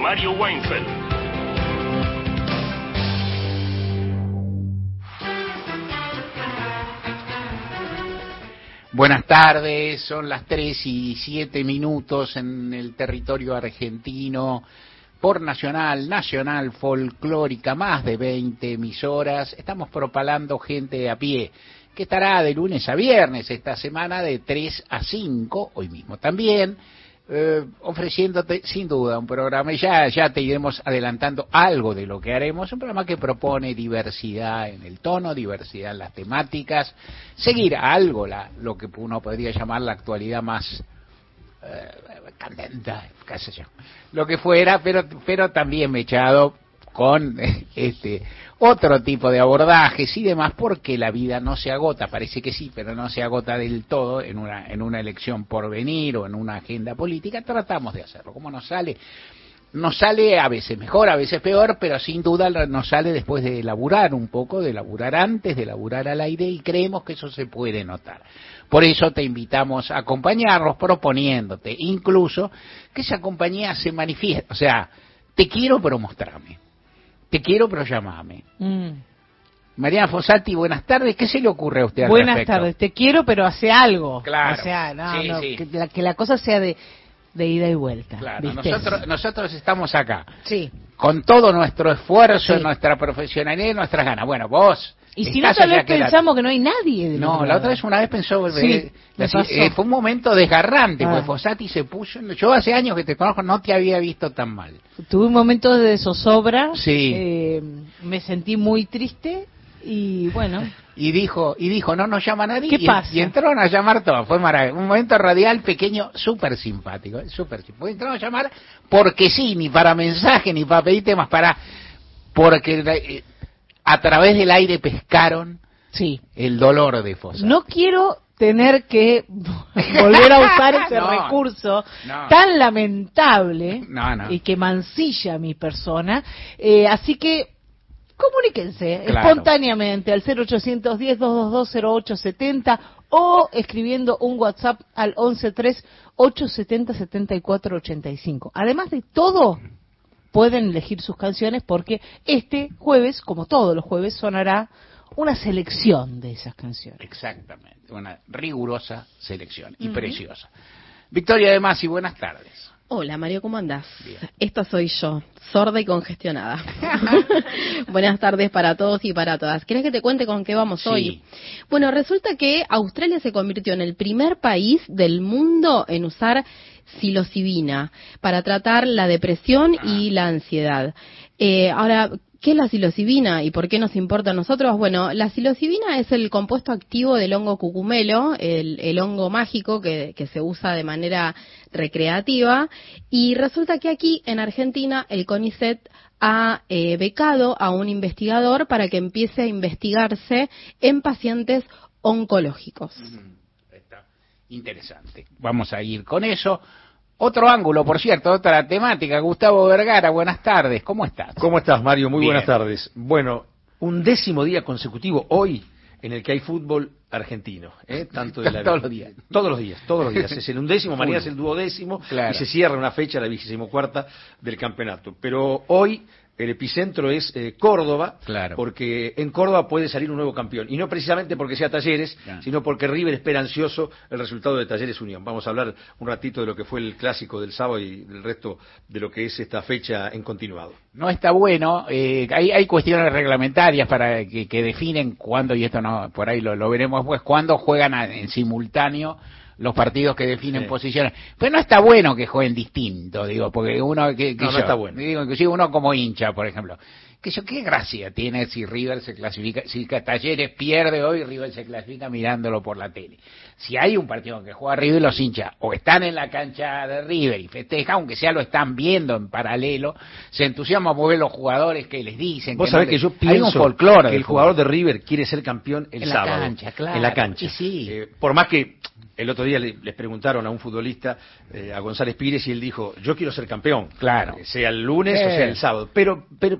Mario Weinfeld. Buenas tardes, son las 3 y 7 minutos en el territorio argentino por Nacional, Nacional Folclórica, más de 20 emisoras. Estamos propalando gente a pie, que estará de lunes a viernes esta semana de 3 a 5, hoy mismo también eh, ofreciéndote sin duda un programa, y ya, ya te iremos adelantando algo de lo que haremos, un programa que propone diversidad en el tono, diversidad en las temáticas, seguir algo la, lo que uno podría llamar la actualidad más eh, candente, qué sé yo, lo que fuera, pero, pero también echado con este otro tipo de abordajes y demás porque la vida no se agota, parece que sí, pero no se agota del todo en una en una elección por venir o en una agenda política, tratamos de hacerlo. ¿Cómo nos sale? Nos sale a veces mejor, a veces peor, pero sin duda nos sale después de elaborar un poco, de elaborar antes, de elaborar al aire y creemos que eso se puede notar. Por eso te invitamos a acompañarnos proponiéndote incluso que esa compañía se manifieste, o sea, te quiero pero mostrame te quiero, pero llamame. Mm. Mariana Fossati, buenas tardes. ¿Qué se le ocurre a usted al Buenas tardes. Te quiero, pero hace algo. Claro. O sea, no, Que, la, cosa sea de, ida y vuelta. Claro. Nosotros, nosotros estamos acá. Sí. Con todo nuestro esfuerzo, nuestra profesionalidad y nuestras ganas. Bueno, vos y si no, tal vez pensamos que no hay nadie. no, la otra vez una vez pensó, eh, eh, fue un momento desgarrante, porque ah. Fossati se puso, yo hace años que te conozco, no te había visto tan mal. Tuve un momento de zozobra, sí. Eh, me sentí muy triste y bueno. Y dijo, y dijo, no nos llama nadie. ¿Qué y, pasa? Y entraron a llamar todos, fue maravilloso. Un momento radial pequeño, súper simpático, súper simpático. Entraron a llamar porque sí, ni para mensaje, ni para pedir temas, para porque a través del aire pescaron sí. el dolor de Fosa. No quiero tener que volver a usar ese recurso tan lamentable y que mancilla a mi persona. Eh, así que comuníquense espontáneamente al 0810-222-0870 o escribiendo un WhatsApp al 113-870-7485. Además de todo, pueden elegir sus canciones porque este jueves, como todos los jueves, sonará una selección de esas canciones. Exactamente, una rigurosa selección y preciosa. Victoria de Masi, buenas tardes. Hola Mario, ¿cómo andás? Esta soy yo, sorda y congestionada. Buenas tardes para todos y para todas. ¿Querés que te cuente con qué vamos hoy? Bueno, resulta que Australia se convirtió en el primer país del mundo en usar psilocibina para tratar la depresión y la ansiedad. Eh, ahora, ¿Qué es la psilocibina y por qué nos importa a nosotros? Bueno, la psilocibina es el compuesto activo del hongo cucumelo, el, hongo mágico que, se usa de manera recreativa y resulta que aquí en Argentina el CONICET ha eh, becado a un investigador para que empiece a investigarse en pacientes oncológicos. Interesante. Vamos a ir con eso. Otro ángulo, por cierto, otra temática. Gustavo Vergara, buenas tardes. ¿Cómo estás? ¿Cómo estás, Mario? Muy buenas tardes. Bueno, un décimo día consecutivo hoy en el que hay fútbol argentino, ¿eh? tanto de la... todos los días. Todos los días, todos los días. Es el undécimo, mañana es el duodécimo y se cierra una fecha, la vigésimo cuarta del campeonato. Pero hoy el epicentro es eh, Córdoba, porque en Córdoba puede salir un nuevo campeón. Y no precisamente porque sea Talleres, sino porque River espera ansioso el resultado de Talleres Unión. Vamos a hablar un ratito de lo que fue el clásico del sábado y del resto de lo que es esta fecha en continuado. No está bueno, eh, hay, hay, cuestiones reglamentarias para que, definen cuándo, y esto no por ahí lo, lo veremos pues, cuándo juegan en simultáneo los partidos que definen posiciones. Pero no está bueno que jueguen distinto, digo, porque uno que, no, no está bueno. Digo, inclusive uno como hincha, por ejemplo. Que yo, qué gracia tiene si River se clasifica, si Talleres pierde hoy, River se clasifica mirándolo por la tele. Si hay un partido que juega River, los hinchas o están en la cancha de River y festejan, aunque sea lo están viendo en paralelo, se entusiasman por ver los jugadores que les dicen. Vos sabés que yo pienso que el jugador de River quiere ser campeón el sábado. En la cancha. Sí. Eh, por más que el otro día les preguntaron a un futbolista, eh, a González Pires, y él dijo, yo quiero ser campeón. Claro. Eh, sea el lunes o sea el sábado. Pero, pero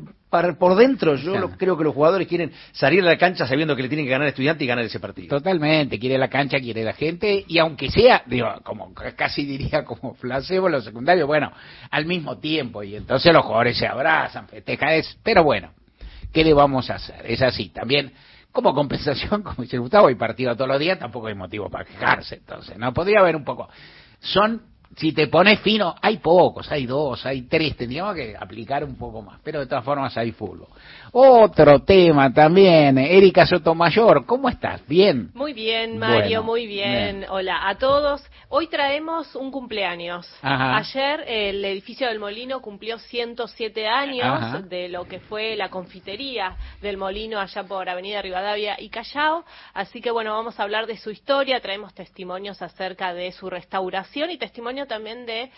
por dentro yo creo que los jugadores quieren salir a la cancha sabiendo que le tienen que ganar al estudiante y ganar ese partido. Totalmente, quiere la cancha, quiere la gente, y aunque sea, digo, como casi diría como placebo los secundarios, bueno, al mismo tiempo, y entonces los jugadores se abrazan, festejan, es, pero bueno, ¿qué le vamos a hacer? Es así, también como compensación, como dice Gustavo, hay partido todos los días, tampoco hay motivo para quejarse, entonces, ¿no? Podría haber un poco. Son si te pones fino, hay pocos, hay dos, hay tres, tendríamos que aplicar un poco más, pero de todas formas hay fútbol. Otro tema también, Erika Sotomayor, ¿cómo estás? ¿Bien? Muy bien, Mario, muy bien. Hola a todos. Hoy traemos un cumpleaños. Ayer el edificio del Molino cumplió 107 años de lo que fue la confitería del Molino allá por Avenida Rivadavia y Callao, así que bueno, vamos a hablar de su historia, traemos testimonios acerca de su restauración y testimonios también de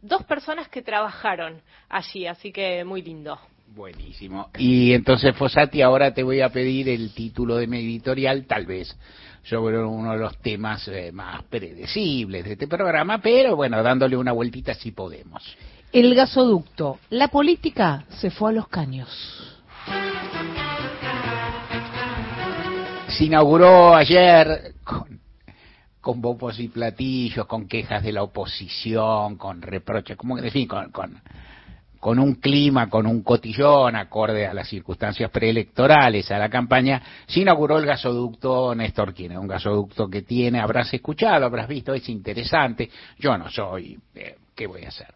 dos personas que trabajaron allí, así que muy lindo. Buenísimo. Y entonces, Fosati, ahora te voy a pedir el título de mi editorial, tal vez sobre uno de los temas eh, más predecibles de este programa, pero bueno, dándole una vueltita si podemos. El gasoducto. La política se fue a los caños. Se inauguró ayer con con bombos y platillos, con quejas de la oposición, con reproches, como en fin, con, con, un clima, con un cotillón acorde a las circunstancias preelectorales, a la campaña, se inauguró el gasoducto Néstor Kirchner, un gasoducto que tiene, habrás escuchado, habrás visto, es interesante, yo no soy, eh, ¿qué voy a hacer?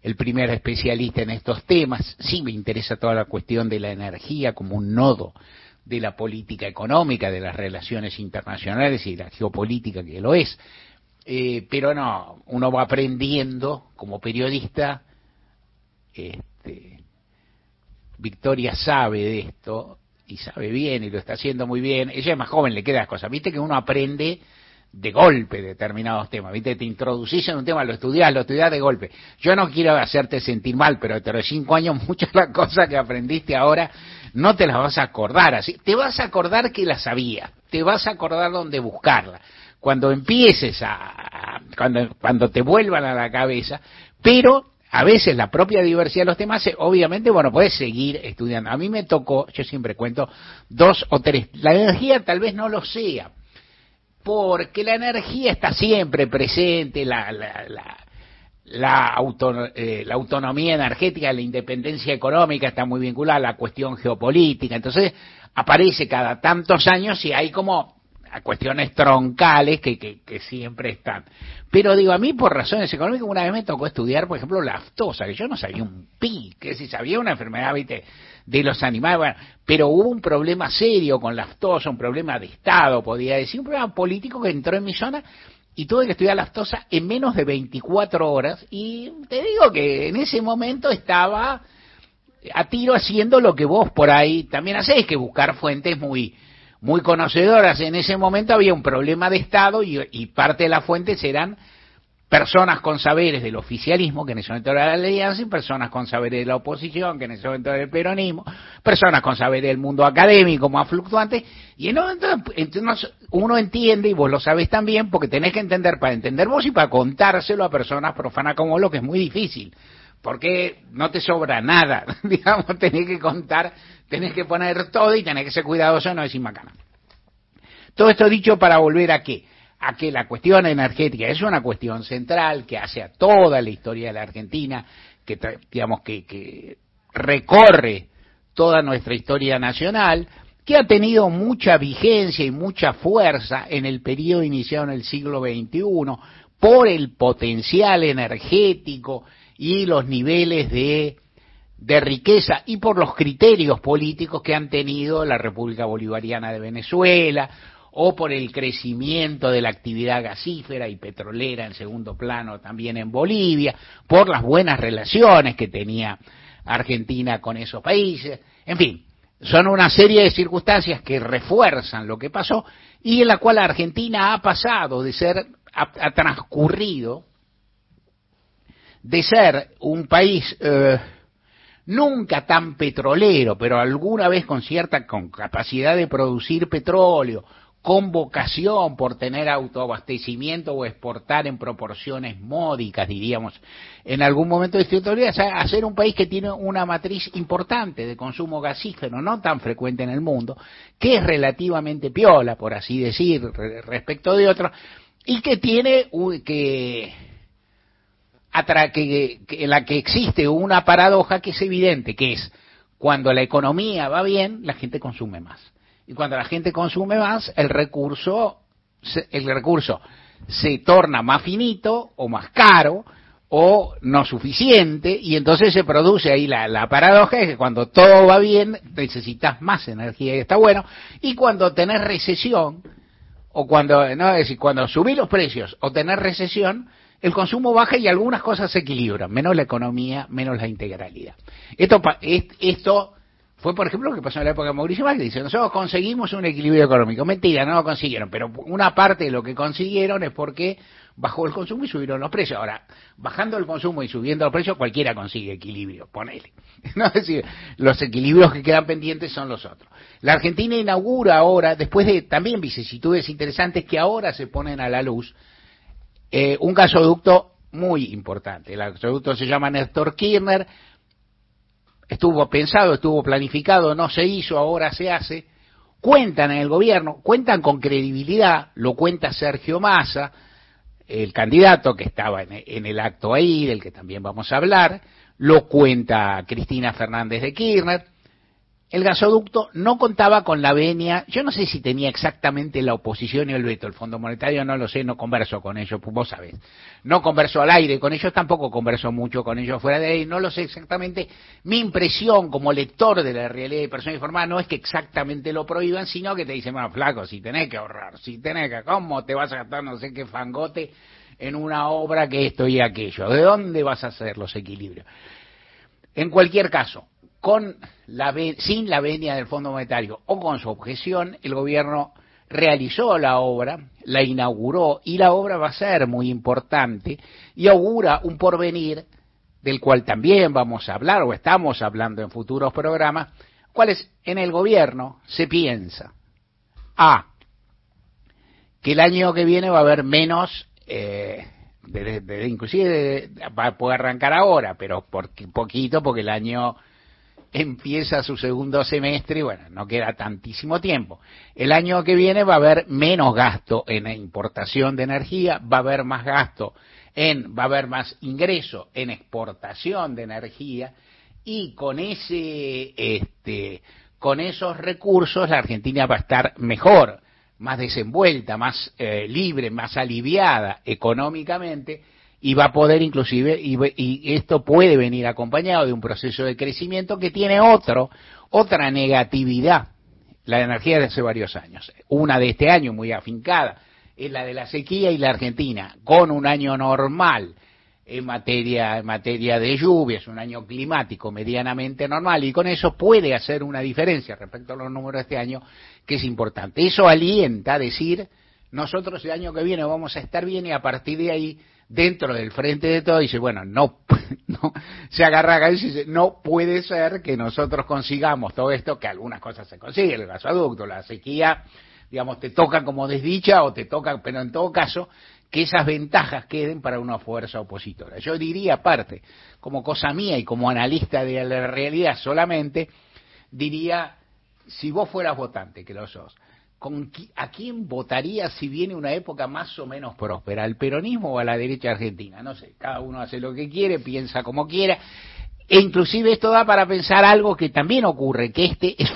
el primer especialista en estos temas, sí me interesa toda la cuestión de la energía como un nodo de la política económica, de las relaciones internacionales y la geopolítica que lo es. Eh, pero no, uno va aprendiendo como periodista. Este, Victoria sabe de esto y sabe bien y lo está haciendo muy bien. Ella es más joven, le queda las cosas. Viste que uno aprende de golpe determinados temas, ¿viste? Te introducís en un tema, lo estudiás, lo estudiás de golpe. Yo no quiero hacerte sentir mal, pero de los cinco años muchas las cosas que aprendiste ahora no te las vas a acordar así. Te vas a acordar que las sabía, te vas a acordar dónde buscarla. Cuando empieces a, cuando, cuando te vuelvan a la cabeza, pero a veces la propia diversidad de los temas, eh, obviamente, bueno, puedes seguir estudiando. A mí me tocó, yo siempre cuento, dos o tres. La energía tal vez no lo sea, porque la energía está siempre presente, la, la, la, la, eh, la autonomía energética, la independencia económica está muy vinculada a la cuestión geopolítica. Entonces, aparece cada tantos años y hay como cuestiones troncales que, que, siempre están. Pero digo, a mí por razones económicas, una vez me tocó estudiar, por ejemplo, la aftosa, que yo no sabía un pi, que si sabía una enfermedad, de los animales, bueno, pero hubo un problema serio con la aftosa, un problema de Estado, podía decir, un problema político que entró en mi zona y tuve que estudiar lactosa en menos de 24 horas y te digo que en ese momento estaba a tiro haciendo lo que vos por ahí también hacés, que buscar fuentes muy muy conocedoras. En ese momento había un problema de Estado y, parte de las fuentes eran personas con saberes del oficialismo, que en ese momento era la alianza, y personas con saberes de la oposición, que en ese momento era el peronismo, personas con saberes del mundo académico más fluctuante, y en entonces uno entiende, y vos lo sabés también, porque tenés que entender para entender vos y para contárselo a personas profanas como lo que es muy difícil, porque no te sobra nada, digamos, tenés que contar, tenés que poner todo y tenés que ser cuidadoso, no decir macana. Todo esto dicho para volver a qué? a que la cuestión energética es una cuestión central que hace a toda la historia de la Argentina, que digamos que, que recorre toda nuestra historia nacional, que ha tenido mucha vigencia y mucha fuerza en el periodo iniciado en el siglo XXI por el potencial energético y los niveles de, riqueza y por los criterios políticos que han tenido la República Bolivariana de Venezuela o por el crecimiento de la actividad gasífera y petrolera en segundo plano también en Bolivia, por las buenas relaciones que tenía Argentina con esos países, en fin, son una serie de circunstancias que refuerzan lo que pasó y en la cual Argentina ha pasado de ser, ha, transcurrido de ser un país eh, nunca tan petrolero, pero alguna vez con cierta con capacidad de producir petróleo, con vocación por tener autoabastecimiento o exportar en proporciones módicas, diríamos, en algún momento de esta historia, a ser un país que tiene una matriz importante de consumo gasífero, no tan frecuente en el mundo, que es relativamente piola, por así decir, respecto de otros, y que tiene que, que, que en la que existe una paradoja que es evidente, que es cuando la economía va bien, la gente consume más. Y cuando la gente consume más, el recurso, el recurso se torna más finito o más caro o no suficiente y entonces se produce ahí la, la paradoja de que cuando todo va bien necesitas más energía y está bueno y cuando tenés recesión o cuando no es decir cuando subís los precios o tenés recesión el consumo baja y algunas cosas se equilibran menos la economía menos la integralidad esto esto fue, por ejemplo, lo que pasó en la época de Mauricio Macri. Dice, nosotros conseguimos un equilibrio económico. Mentira, no lo consiguieron, pero una parte de lo que consiguieron es porque bajó el consumo y subieron los precios. Ahora, bajando el consumo y subiendo los precios, cualquiera consigue equilibrio, ponele. ¿No? Es decir, los equilibrios que quedan pendientes son los otros. La Argentina inaugura ahora, después de también vicisitudes interesantes que ahora se ponen a la luz, eh, un gasoducto muy importante. El gasoducto se llama Néstor Kirchner, estuvo pensado, estuvo planificado, no se hizo, ahora se hace, cuentan en el gobierno, cuentan con credibilidad, lo cuenta Sergio Massa, el candidato que estaba en, el acto ahí, del que también vamos a hablar, lo cuenta Cristina Fernández de Kirchner, el gasoducto no contaba con la venia, yo no sé si tenía exactamente la oposición y el veto, el Fondo Monetario no lo sé, no converso con ellos, pues vos sabés, no converso al aire con ellos, tampoco converso mucho con ellos fuera de ahí, no lo sé exactamente, mi impresión como lector de la realidad de persona informada no es que exactamente lo prohíban, sino que te dicen, bueno, flaco, si tenés que ahorrar, si tenés que, ¿cómo te vas a gastar no sé qué fangote en una obra que esto y aquello? ¿De dónde vas a hacer los equilibrios? En cualquier caso, con la, sin la venia del Fondo Monetario o con su objeción, el gobierno realizó la obra, la inauguró y la obra va a ser muy importante y augura un porvenir del cual también vamos a hablar o estamos hablando en futuros programas, cuáles en el gobierno se piensa a que el año que viene va a haber menos eh, inclusive puede arrancar ahora, pero por poquito porque el año empieza su segundo semestre y bueno, no queda tantísimo tiempo. El año que viene va a haber menos gasto en importación de energía, va a haber más gasto en, va a haber más ingreso en exportación de energía y con ese, este, con esos recursos la Argentina va a estar mejor, más desenvuelta, más eh, libre, más aliviada económicamente y va a poder inclusive, y, esto puede venir acompañado de un proceso de crecimiento que tiene otro, otra negatividad, la energía de hace varios años. Una de este año muy afincada es la de la sequía y la Argentina, con un año normal en materia, en materia de lluvias, un año climático medianamente normal, y con eso puede hacer una diferencia respecto a los números de este año, que es importante. Eso alienta a decir, nosotros el año que viene vamos a estar bien y a partir de ahí dentro del frente de todo dice, bueno, no, no se agarra y dice, no puede ser que nosotros consigamos todo esto, que algunas cosas se consiguen, el gasoducto, la sequía, digamos, te toca como desdicha o te toca, pero en todo caso, que esas ventajas queden para una fuerza opositora. Yo diría aparte, como cosa mía y como analista de la realidad solamente, diría, si vos fueras votante, que lo sos, ¿a quién votaría si viene una época más o menos próspera? ¿Al peronismo o a la derecha argentina? No sé, cada uno hace lo que quiere, piensa como quiera. E inclusive esto da para pensar algo que también ocurre, que este es,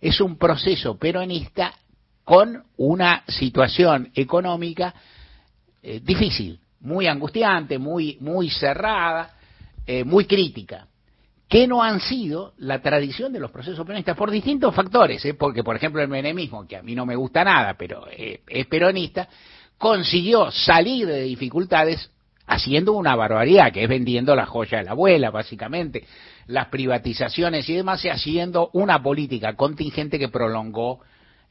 es un proceso peronista con una situación económica eh, difícil, muy angustiante, muy, muy cerrada, eh, muy crítica que no han sido la tradición de los procesos peronistas por distintos factores, ¿eh? porque por ejemplo el menemismo, que a mí no me gusta nada, pero eh, es peronista, consiguió salir de dificultades haciendo una barbaridad, que es vendiendo la joya de la abuela, básicamente, las privatizaciones y demás, y haciendo una política contingente que prolongó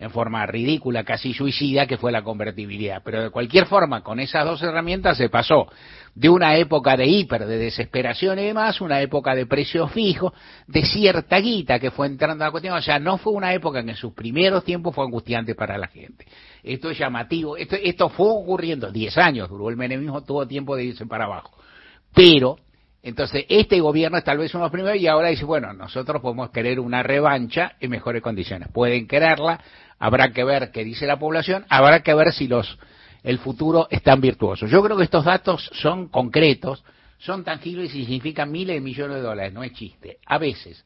en forma ridícula, casi suicida, que fue la convertibilidad. Pero de cualquier forma, con esas dos herramientas se pasó de una época de hiper, de desesperación y demás, una época de precios fijos, de cierta guita que fue entrando a la cuestión. O sea, no fue una época que en sus primeros tiempos fue angustiante para la gente. Esto es llamativo. Esto, esto fue ocurriendo, 10 años duró el menemismo, tuvo tiempo de irse para abajo. Pero entonces, este gobierno es tal vez uno de los primeros y ahora dice, bueno, nosotros podemos querer una revancha en mejores condiciones. Pueden quererla, habrá que ver qué dice la población, habrá que ver si los el futuro es tan virtuoso. Yo creo que estos datos son concretos, son tangibles y significan miles de millones de dólares, no es chiste. A veces,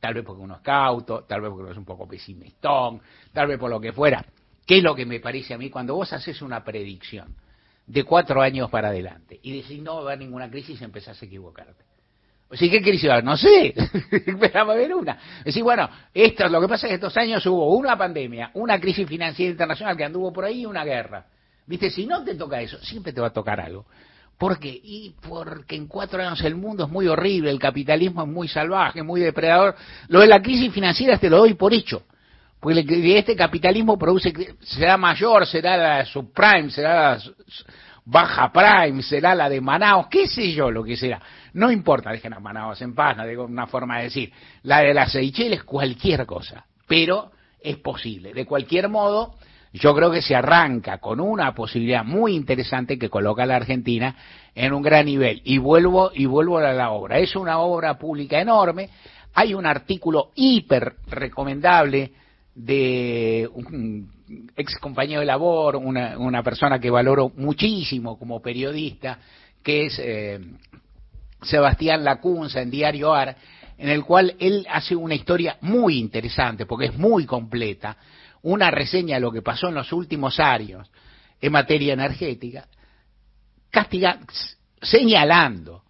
tal vez porque uno es cauto, tal vez porque uno es un poco pesimistón, tal vez por lo que fuera. ¿Qué es lo que me parece a mí cuando vos haces una predicción? De cuatro años para adelante y decís no va a haber ninguna crisis empezás a equivocarte. O sea, ¿qué crisis va a haber? No sé, pero va a haber una. Decir, bueno, esto, lo que pasa es que estos años hubo una pandemia, una crisis financiera internacional que anduvo por ahí y una guerra. Viste, si no te toca eso, siempre te va a tocar algo. ¿Por qué? Y porque en cuatro años el mundo es muy horrible, el capitalismo es muy salvaje, muy depredador. Lo de la crisis financiera te lo doy por hecho. Porque este capitalismo produce, será mayor, será la subprime, será la baja prime, será la de Manaus, qué sé yo lo que será. No importa, dejen a Manaus en paz, no digo una forma de decir. La de las Seychelles, cualquier cosa. Pero es posible. De cualquier modo, yo creo que se arranca con una posibilidad muy interesante que coloca a la Argentina en un gran nivel. Y vuelvo, y vuelvo a la obra. Es una obra pública enorme. Hay un artículo hiper recomendable de un ex compañero de labor, una, una persona que valoro muchísimo como periodista, que es eh, Sebastián Lacunza en Diario AR, en el cual él hace una historia muy interesante, porque es muy completa, una reseña de lo que pasó en los últimos años en materia energética, señalando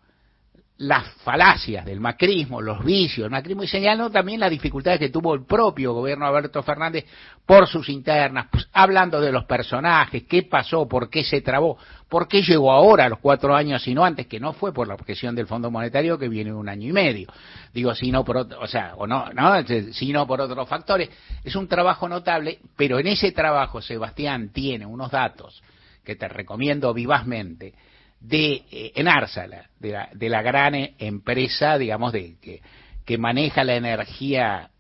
las falacias del macrismo, los vicios del macrismo y señalando también las dificultades que tuvo el propio gobierno Alberto Fernández por sus internas, pues, hablando de los personajes, qué pasó, por qué se trabó, por qué llegó ahora a los cuatro años y no antes, que no fue por la objeción del Fondo Monetario que viene un año y medio, digo, sino por otro, o sea, o no, no, sino por otros factores. Es un trabajo notable, pero en ese trabajo Sebastián tiene unos datos que te recomiendo vivazmente de eh, Enársala, de la, de la gran empresa, digamos, de, que, que maneja la energía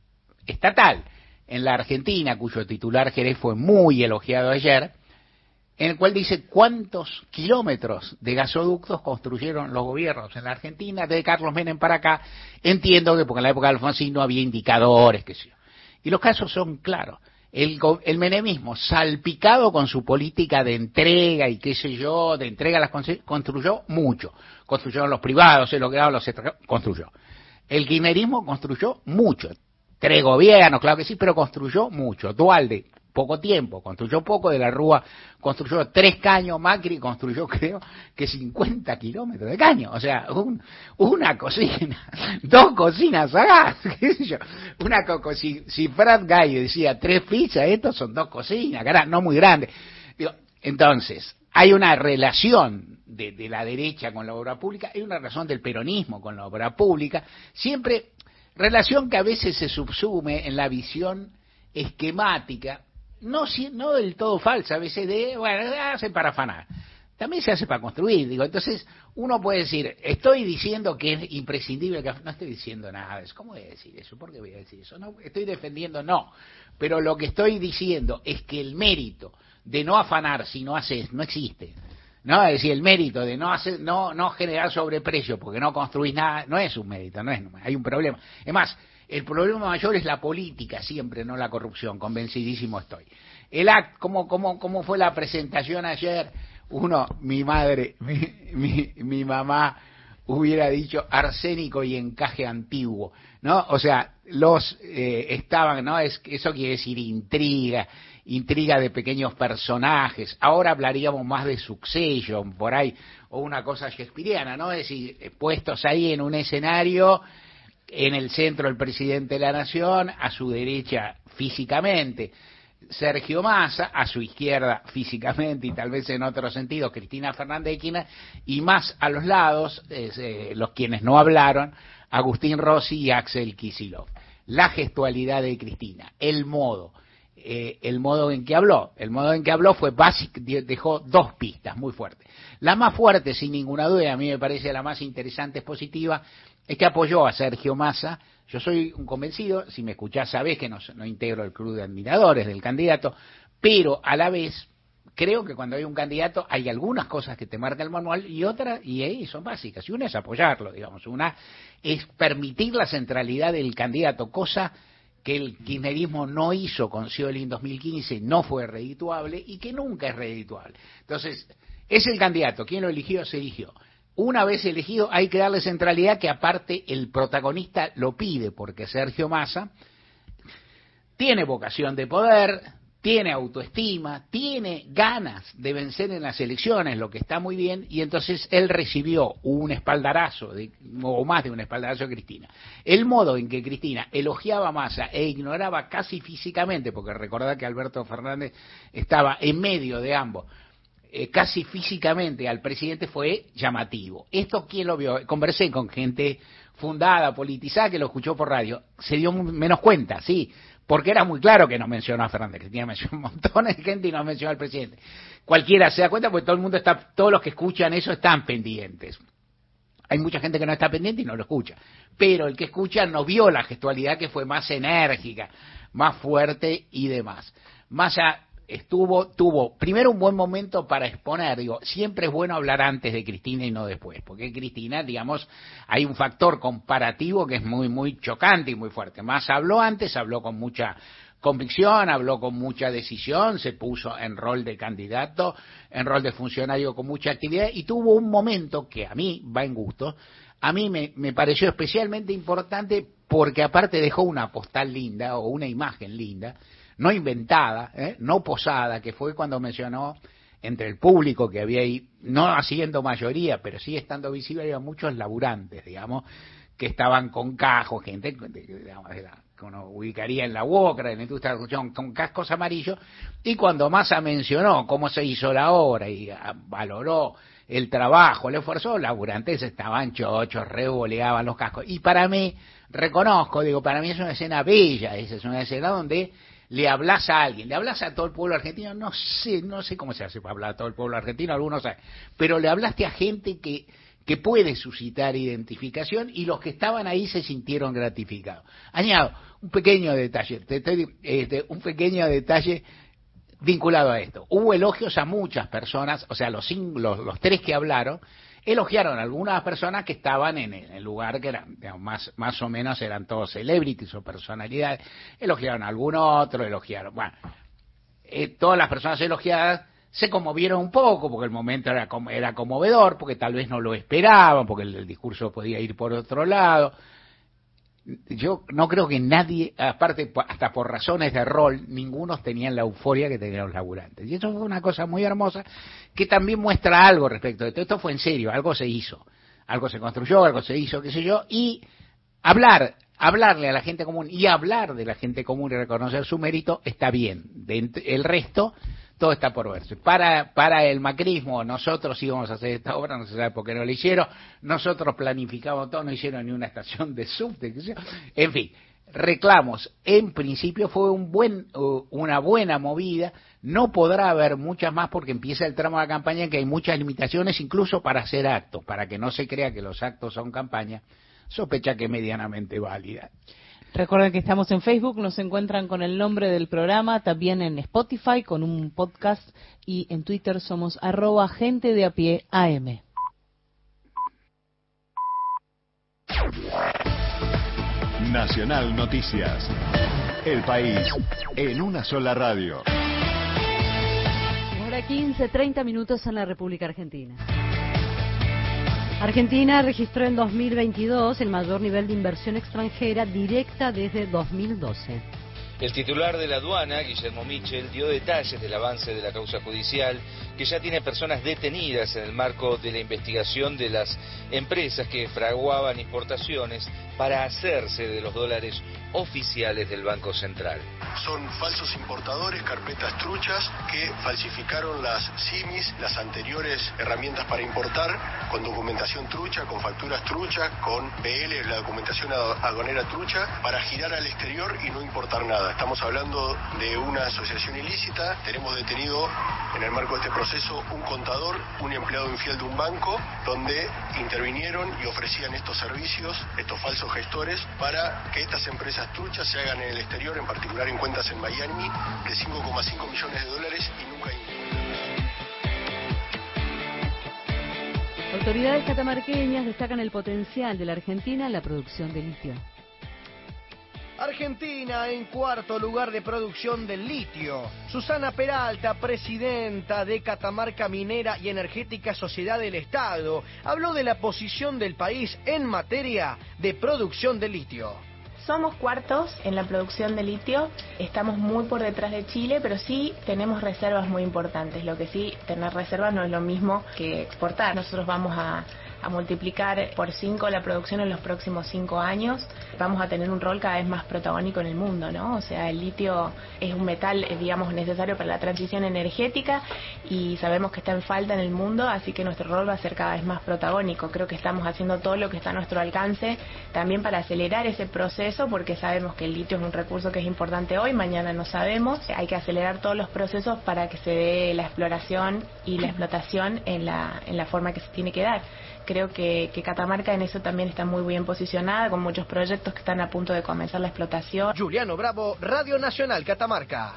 estatal en la Argentina, cuyo titular Jerez fue muy elogiado ayer, en el cual dice cuántos kilómetros de gasoductos construyeron los gobiernos en la Argentina, desde Carlos Menem para acá. Entiendo que porque en la época de Alfonsín no había indicadores, que yo. Y los casos son claros el, menemismo, salpicado con su política de entrega y qué sé yo, de entrega las construyó mucho. Construyeron los privados, se lograron los construyó. El kirchnerismo construyó mucho. Tres gobiernos, claro que sí, pero construyó mucho. Dualde poco tiempo, construyó poco, de la Rúa construyó tres caños, Macri construyó creo que 50 kilómetros de caño, o sea, una cocina, dos cocinas a qué una si, si Brad Guy decía tres pizzas, estos son dos cocinas, no muy grandes. entonces, hay una relación de, de la derecha con la obra pública, hay una relación del peronismo con la obra pública, siempre relación que a veces se subsume en la visión esquemática no, no del todo falsa, a veces de, bueno, hace para afanar. También se hace para construir, digo. Entonces, uno puede decir, estoy diciendo que es imprescindible que... No estoy diciendo nada. ¿Cómo voy a decir eso? ¿Por qué voy a decir eso? No, estoy defendiendo, no. Pero lo que estoy diciendo es que el mérito de no afanar si no haces, no existe. ¿no? Es decir, el mérito de no hacer, no, no generar sobreprecio porque no construís nada, no es un mérito, no es, hay un problema. Es más, el problema mayor es la política siempre, no la corrupción, convencidísimo estoy. El act, ¿cómo, cómo, cómo fue la presentación ayer? Uno, mi madre, mi, mi, mamá hubiera dicho arsénico y encaje antiguo, ¿no? O sea, los eh, estaban, ¿no? Es, eso quiere decir intriga, intriga de pequeños personajes. Ahora hablaríamos más de succession, por ahí, o una cosa shakespeariana, ¿no? Es decir, puestos ahí en un escenario en el centro el presidente de la Nación, a su derecha físicamente Sergio Massa, a su izquierda físicamente y tal vez en otro sentido Cristina Fernández de Quina, y más a los lados, eh, los quienes no hablaron, Agustín Rossi y Axel Kisilov. La gestualidad de Cristina, el modo eh, el modo en que habló. El modo en que habló fue básico, dejó dos pistas muy fuertes. La más fuerte, sin ninguna duda, a mí me parece la más interesante, es positiva, es que apoyó a Sergio Massa. Yo soy un convencido, si me escuchás sabés que no, no integro el club de admiradores del candidato, pero a la vez creo que cuando hay un candidato hay algunas cosas que te marca el manual y otras, y ahí son básicas. Y una es apoyarlo, digamos. Una es permitir la centralidad del candidato, cosa que el kirchnerismo no hizo con Scioli en 2015, no fue redituable y que nunca es redituable. Entonces, es el candidato, quien lo eligió, se eligió. Una vez elegido, hay que darle centralidad que aparte el protagonista lo pide, porque Sergio Massa tiene vocación de poder, tiene autoestima, tiene ganas de vencer en las elecciones, lo que está muy bien, y entonces él recibió un espaldarazo, o más de un espaldarazo de Cristina. El modo en que Cristina elogiaba a Massa e ignoraba casi físicamente, porque recordad que Alberto Fernández estaba en medio de ambos, eh, casi físicamente al presidente fue llamativo. Esto, ¿quién lo vio? Conversé con gente fundada, politizada, que lo escuchó por radio. Se dio menos cuenta, sí porque era muy claro que no mencionó a Fernández Cristina, mencionó un montón de gente y no mencionó al presidente. Cualquiera se da cuenta porque todo el mundo está, todos los que escuchan eso están pendientes. Hay mucha gente que no está pendiente y no lo escucha. Pero el que escucha no vio la gestualidad que fue más enérgica, más fuerte y demás. Más allá, estuvo, tuvo primero un buen momento para exponer, digo, siempre es bueno hablar antes de Cristina y no después, porque Cristina, digamos, hay un factor comparativo que es muy, muy chocante y muy fuerte. Más habló antes, habló con mucha convicción, habló con mucha decisión, se puso en rol de candidato, en rol de funcionario con mucha actividad y tuvo un momento que a mí va en gusto, a mí me, me pareció especialmente importante porque aparte dejó una postal linda o una imagen linda, no inventada, ¿eh? no posada, que fue cuando mencionó entre el público que había ahí, no haciendo mayoría, pero sí estando visible, había muchos laburantes, digamos, que estaban con cajos, gente digamos, que uno ubicaría en la UOCRA, en la industria de con cascos amarillos, y cuando Massa mencionó cómo se hizo la obra y ah, valoró el trabajo, el esfuerzo, los laburantes estaban chochos, revoleaban los cascos. Y para mí, reconozco, digo, para mí es una escena bella, es una escena donde le hablas a alguien, le hablas a todo el pueblo argentino, no sé, no sé cómo se hace para hablar a todo el pueblo argentino, algunos saben, pero le hablaste a gente que, que puede suscitar identificación y los que estaban ahí se sintieron gratificados. Añado un pequeño detalle, este, un pequeño detalle vinculado a esto. Hubo elogios a muchas personas, o sea, los, los, los tres que hablaron, elogiaron a algunas personas que estaban en el lugar que eran más, más o menos eran todos celebrities o personalidades, elogiaron a algún otro, elogiaron, bueno, eh, todas las personas elogiadas se conmovieron un poco porque el momento era, era conmovedor, porque tal vez no lo esperaban, porque el discurso podía ir por otro lado, yo no creo que nadie, aparte hasta por razones de rol, ninguno tenían la euforia que tenían los laburantes. Y eso fue una cosa muy hermosa que también muestra algo respecto de esto. Esto fue en serio, algo se hizo, algo se construyó, algo se hizo, qué sé yo, y hablar, hablarle a la gente común y hablar de la gente común y reconocer su mérito está bien. el resto todo está por verse. Para, para el macrismo, nosotros íbamos a hacer esta obra, no se sabe por qué no lo hicieron, nosotros planificamos todo, no hicieron ni una estación de subte, en fin, reclamos. En principio fue un buen, una buena movida, no podrá haber muchas más porque empieza el tramo de la campaña que hay muchas limitaciones incluso para hacer actos, para que no se crea que los actos son campaña, sospecha que medianamente válida. Recuerden que estamos en Facebook, nos encuentran con el nombre del programa, también en Spotify con un podcast y en Twitter somos arroba gente de a pie AM. Nacional Noticias. El país en una sola radio. Hora 15, 30 minutos en la República Argentina. Argentina registró en 2022 el mayor nivel de inversión extranjera directa desde 2012. El titular de la aduana, Guillermo Michel, dio detalles del avance de la causa judicial que ya tiene personas detenidas en el marco de la investigación de las empresas que fraguaban importaciones para hacerse de los dólares oficiales del Banco Central. Son falsos importadores, carpetas truchas que falsificaron las CIMIS, las anteriores herramientas para importar, con documentación trucha, con facturas truchas, con PL, la documentación aduanera trucha, para girar al exterior y no importar nada. estamos hablando de una asociación ilícita. Tenemos detenido en el marco de este proceso un contador, un empleado infiel de un banco, donde intervinieron y ofrecían estos servicios, estos falsos gestores, para que estas empresas truchas se hagan en el exterior, en particular en cuentas en Miami, de 5,5 millones de dólares y nunca Autoridades catamarqueñas destacan el potencial de la Argentina en la producción de litio. Argentina en cuarto lugar de producción del litio. Susana Peralta, presidenta de Catamarca Minera y Energética Sociedad del Estado, habló de la posición del país en materia de producción de litio. Somos cuartos en la producción de litio, estamos muy por detrás de Chile, pero sí tenemos reservas muy importantes. Lo que sí, tener reservas no es lo mismo que exportar. Nosotros vamos a a multiplicar por cinco la producción en los próximos cinco años, vamos a tener un rol cada vez más protagónico en el mundo, ¿no? O sea, el litio es un metal, eh, digamos, necesario para la transición energética y sabemos que está en falta en el mundo, así que nuestro rol va a ser cada vez más protagónico. Creo que estamos haciendo todo lo que está a nuestro alcance también para acelerar ese proceso, porque sabemos que el litio es un recurso que es importante hoy, mañana no sabemos. Hay que acelerar todos los procesos para que se dé la exploración y la explotación en la, en la forma que se tiene que dar creo que, Catamarca en eso también está muy bien posicionada, con muchos proyectos que están a punto de comenzar la explotación. Juliano Bravo, Radio Nacional Catamarca.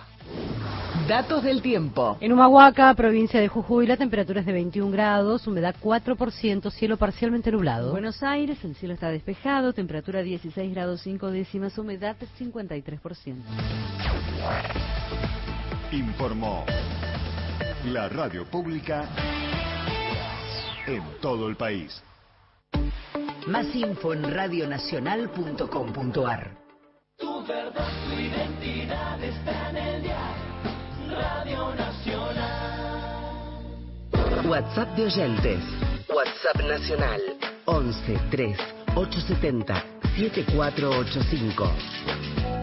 Datos del tiempo. En Humahuaca, provincia de Jujuy, la temperatura es de 21 grados, humedad 4%, cielo parcialmente nublado. Buenos Aires, el cielo está despejado, temperatura 16 grados 5 décimas, humedad 53%. Informó la radio pública en todo el país. Más info en radionacional.com.ar. Tu verdad, tu identidad está en el día. Radio Nacional. WhatsApp de oyentes. WhatsApp Nacional. 11 3 870 7485.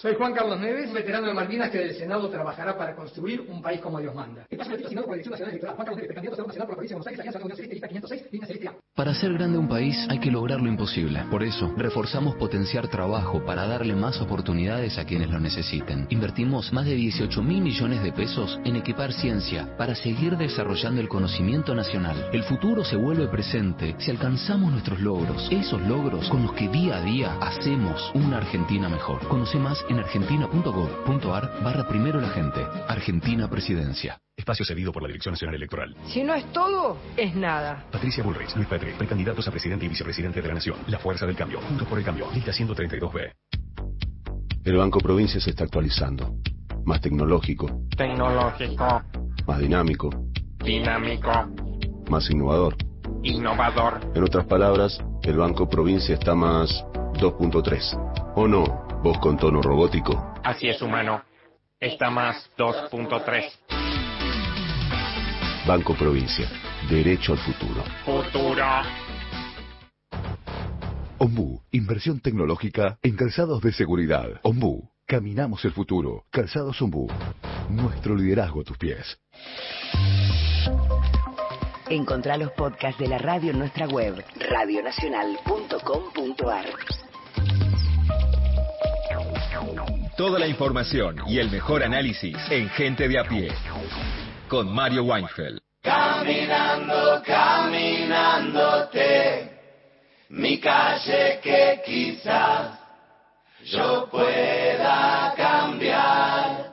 Soy Juan Carlos Neves, veterano de Malvinas que del Senado trabajará para construir un país como Dios manda. Espacio asignado por la Dirección Nacional Electoral. Juan Carlos Neves, precandidato a Nacional por la provincia de Buenos Aires, Alianza Unión Celeste, lista 506, línea celeste Para hacer grande un país hay que lograr lo imposible. Por eso, reforzamos potenciar trabajo para darle más oportunidades a quienes lo necesiten. Invertimos más de 18 mil millones de pesos en equipar ciencia para seguir desarrollando el conocimiento nacional. El futuro se vuelve presente si alcanzamos nuestros logros, esos logros con los que día a día hacemos una Argentina mejor. Conoce más en argentina.gov.ar barra primero la gente. Argentina Presidencia. Espacio cedido por la Dirección Nacional Electoral. Si no es todo, es nada. Patricia Bullrich, Luis Petre, precandidatos a presidente y vicepresidente de la Nación. La Fuerza del Cambio. Juntos por el Cambio. Lista 132B. El Banco Provincia se está actualizando. Más tecnológico. Tecnológico. Más dinámico. Dinámico. Más innovador. Innovador. En otras palabras, el Banco Provincia está más 2.3. ¿O no? Voz con tono robótico. Así es, humano. Está más 2.3. Banco Provincia. Derecho al futuro. Futuro. Ombu. Inversión tecnológica en calzados de seguridad. Ombu. Caminamos el futuro. Calzados Ombu. Nuestro liderazgo a tus pies. Encontrá los podcasts de la radio en nuestra web, radionacional.com.ar. Toda la información y el mejor análisis en Gente de a pie. Con Mario Weinfeld. Caminando, caminándote, mi calle que quizás yo pueda cambiar.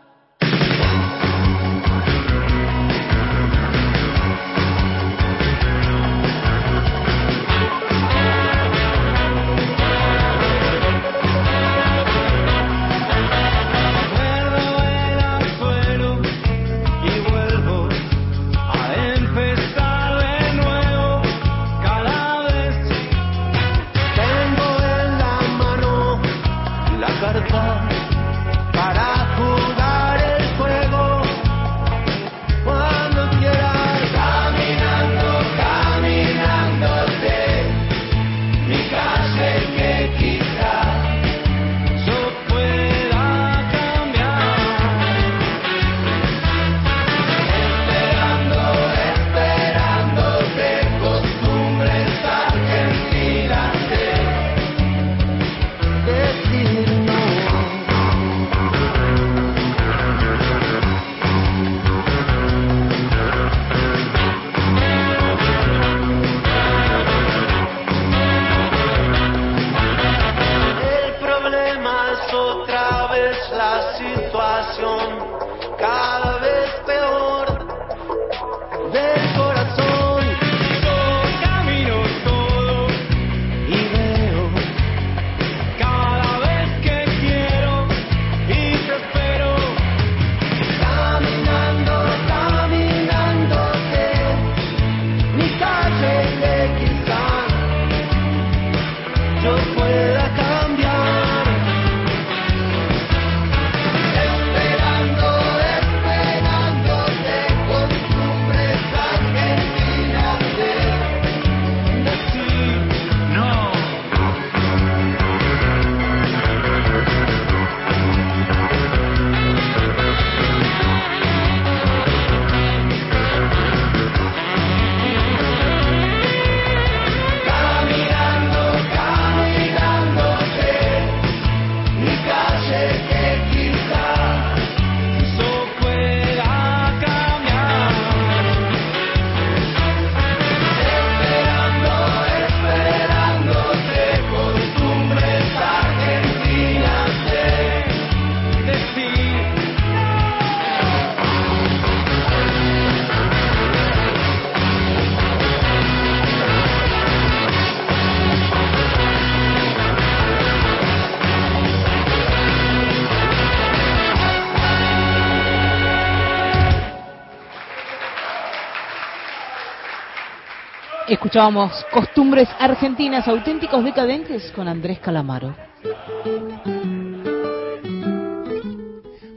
Escuchábamos Costumbres Argentinas Auténticos Decadentes con Andrés Calamaro.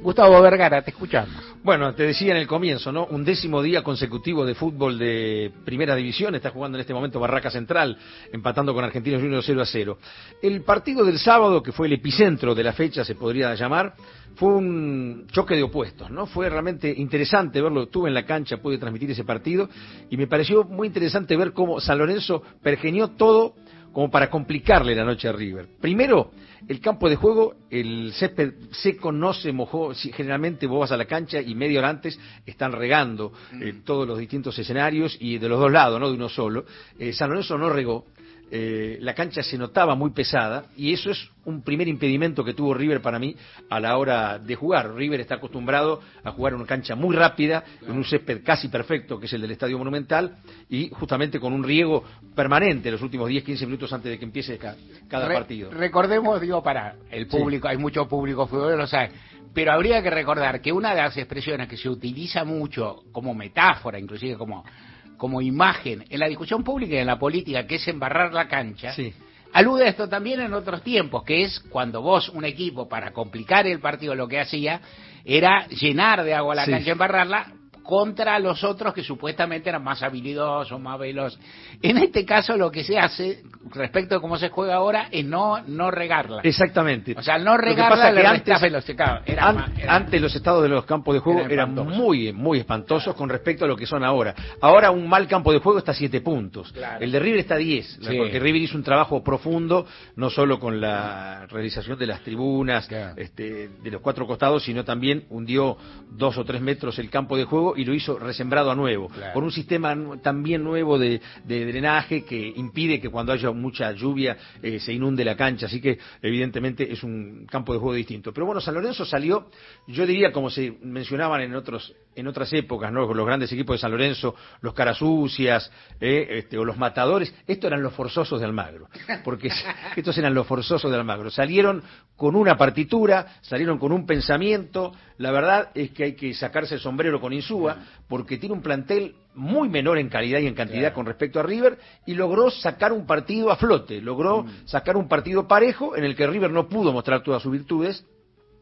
Gustavo Vergara, te escuchamos. Bueno, te decía en el comienzo, ¿no? Un décimo día consecutivo de fútbol de primera división. Está jugando en este momento Barraca Central, empatando con Argentinos Juniors 0 a 0. El partido del sábado, que fue el epicentro de la fecha, se podría llamar, fue un choque de opuestos, ¿no? Fue realmente interesante verlo. Estuve en la cancha, pude transmitir ese partido y me pareció muy interesante ver cómo San Lorenzo pergenió todo como para complicarle la noche a River. Primero, el campo de juego, el césped seco no se mojó. Generalmente vos vas a la cancha y media hora antes están regando eh, mm. todos los distintos escenarios y de los dos lados, no de uno solo. Eh, San Lorenzo no regó. Eh, la cancha se notaba muy pesada y eso es un primer impedimento que tuvo River para mí a la hora de jugar. River está acostumbrado a jugar en una cancha muy rápida, en un césped casi perfecto, que es el del Estadio Monumental, y justamente con un riego permanente los últimos 10-15 minutos antes de que empiece cada, partido. Recordemos, digo, para el público, hay mucho público fútbol, lo sabe, pero habría que recordar que una de las expresiones que se utiliza mucho como metáfora, inclusive como como imagen en la discusión pública y en la política, que es embarrar la cancha, alude a esto también en otros tiempos, que es cuando vos, un equipo, para complicar el partido, lo que hacía era llenar de agua la cancha, embarrarla, contra los otros que supuestamente eran más habilidosos, más veloces. En este caso lo que se hace respecto a cómo se juega ahora es no no regarla. Exactamente. O sea, no regarla que antes, velocidad. antes los estados de los campos de juego eran, muy muy espantosos con respecto a lo que son ahora. Ahora un mal campo de juego está a 7 puntos. El de River está a 10, porque River hizo un trabajo profundo no solo con la realización de las tribunas este, de los cuatro costados, sino también hundió dos o tres metros el campo de juego y lo hizo resembrado a nuevo, por un sistema también nuevo de, drenaje que impide que cuando haya mucha lluvia eh, se inunde la cancha, así que evidentemente es un campo de juego distinto. Pero bueno, San Lorenzo salió, yo diría como se mencionaban en otros en otras épocas, ¿no? los grandes equipos de San Lorenzo, los carasucias eh, este, o los matadores, estos eran los forzosos de Almagro, porque estos eran los forzosos de Almagro. Salieron con una partitura, salieron con un pensamiento, la verdad es que hay que sacarse el sombrero con Insúa, porque tiene un plantel muy menor en calidad y en cantidad con respecto a River, y logró sacar un partido a flote, logró mm. sacar un partido parejo en el que River no pudo mostrar todas sus virtudes,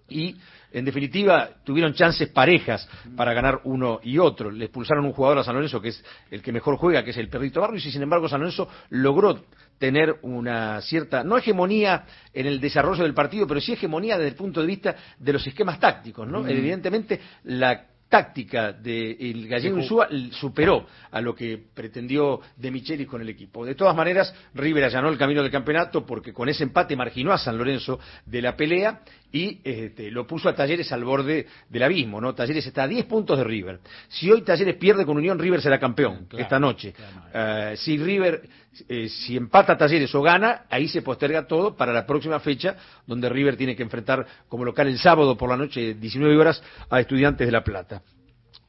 y en definitiva, tuvieron chances parejas para ganar uno y otro. Le expulsaron un jugador a San Lorenzo que es el que mejor juega, que es el Perrito Barrios, y sin embargo San Lorenzo logró tener una cierta, no hegemonía en el desarrollo del partido, pero sí hegemonía desde el punto de vista de los esquemas tácticos, ¿no? Evidentemente, la táctica del de gallego Insúa superó a lo que pretendió De Michelis con el equipo. De todas maneras, River allanó el camino del campeonato porque con ese empate marginó a San Lorenzo de la pelea y este, lo puso a Talleres al borde del abismo, ¿no? Talleres está a 10 puntos de River. Si hoy Talleres pierde con Unión, River será campeón esta noche. Eh, si River, eh, si empata Talleres o gana, ahí se posterga todo para la próxima fecha, donde River tiene que enfrentar como local el sábado por la noche, 19 horas, a Estudiantes de La Plata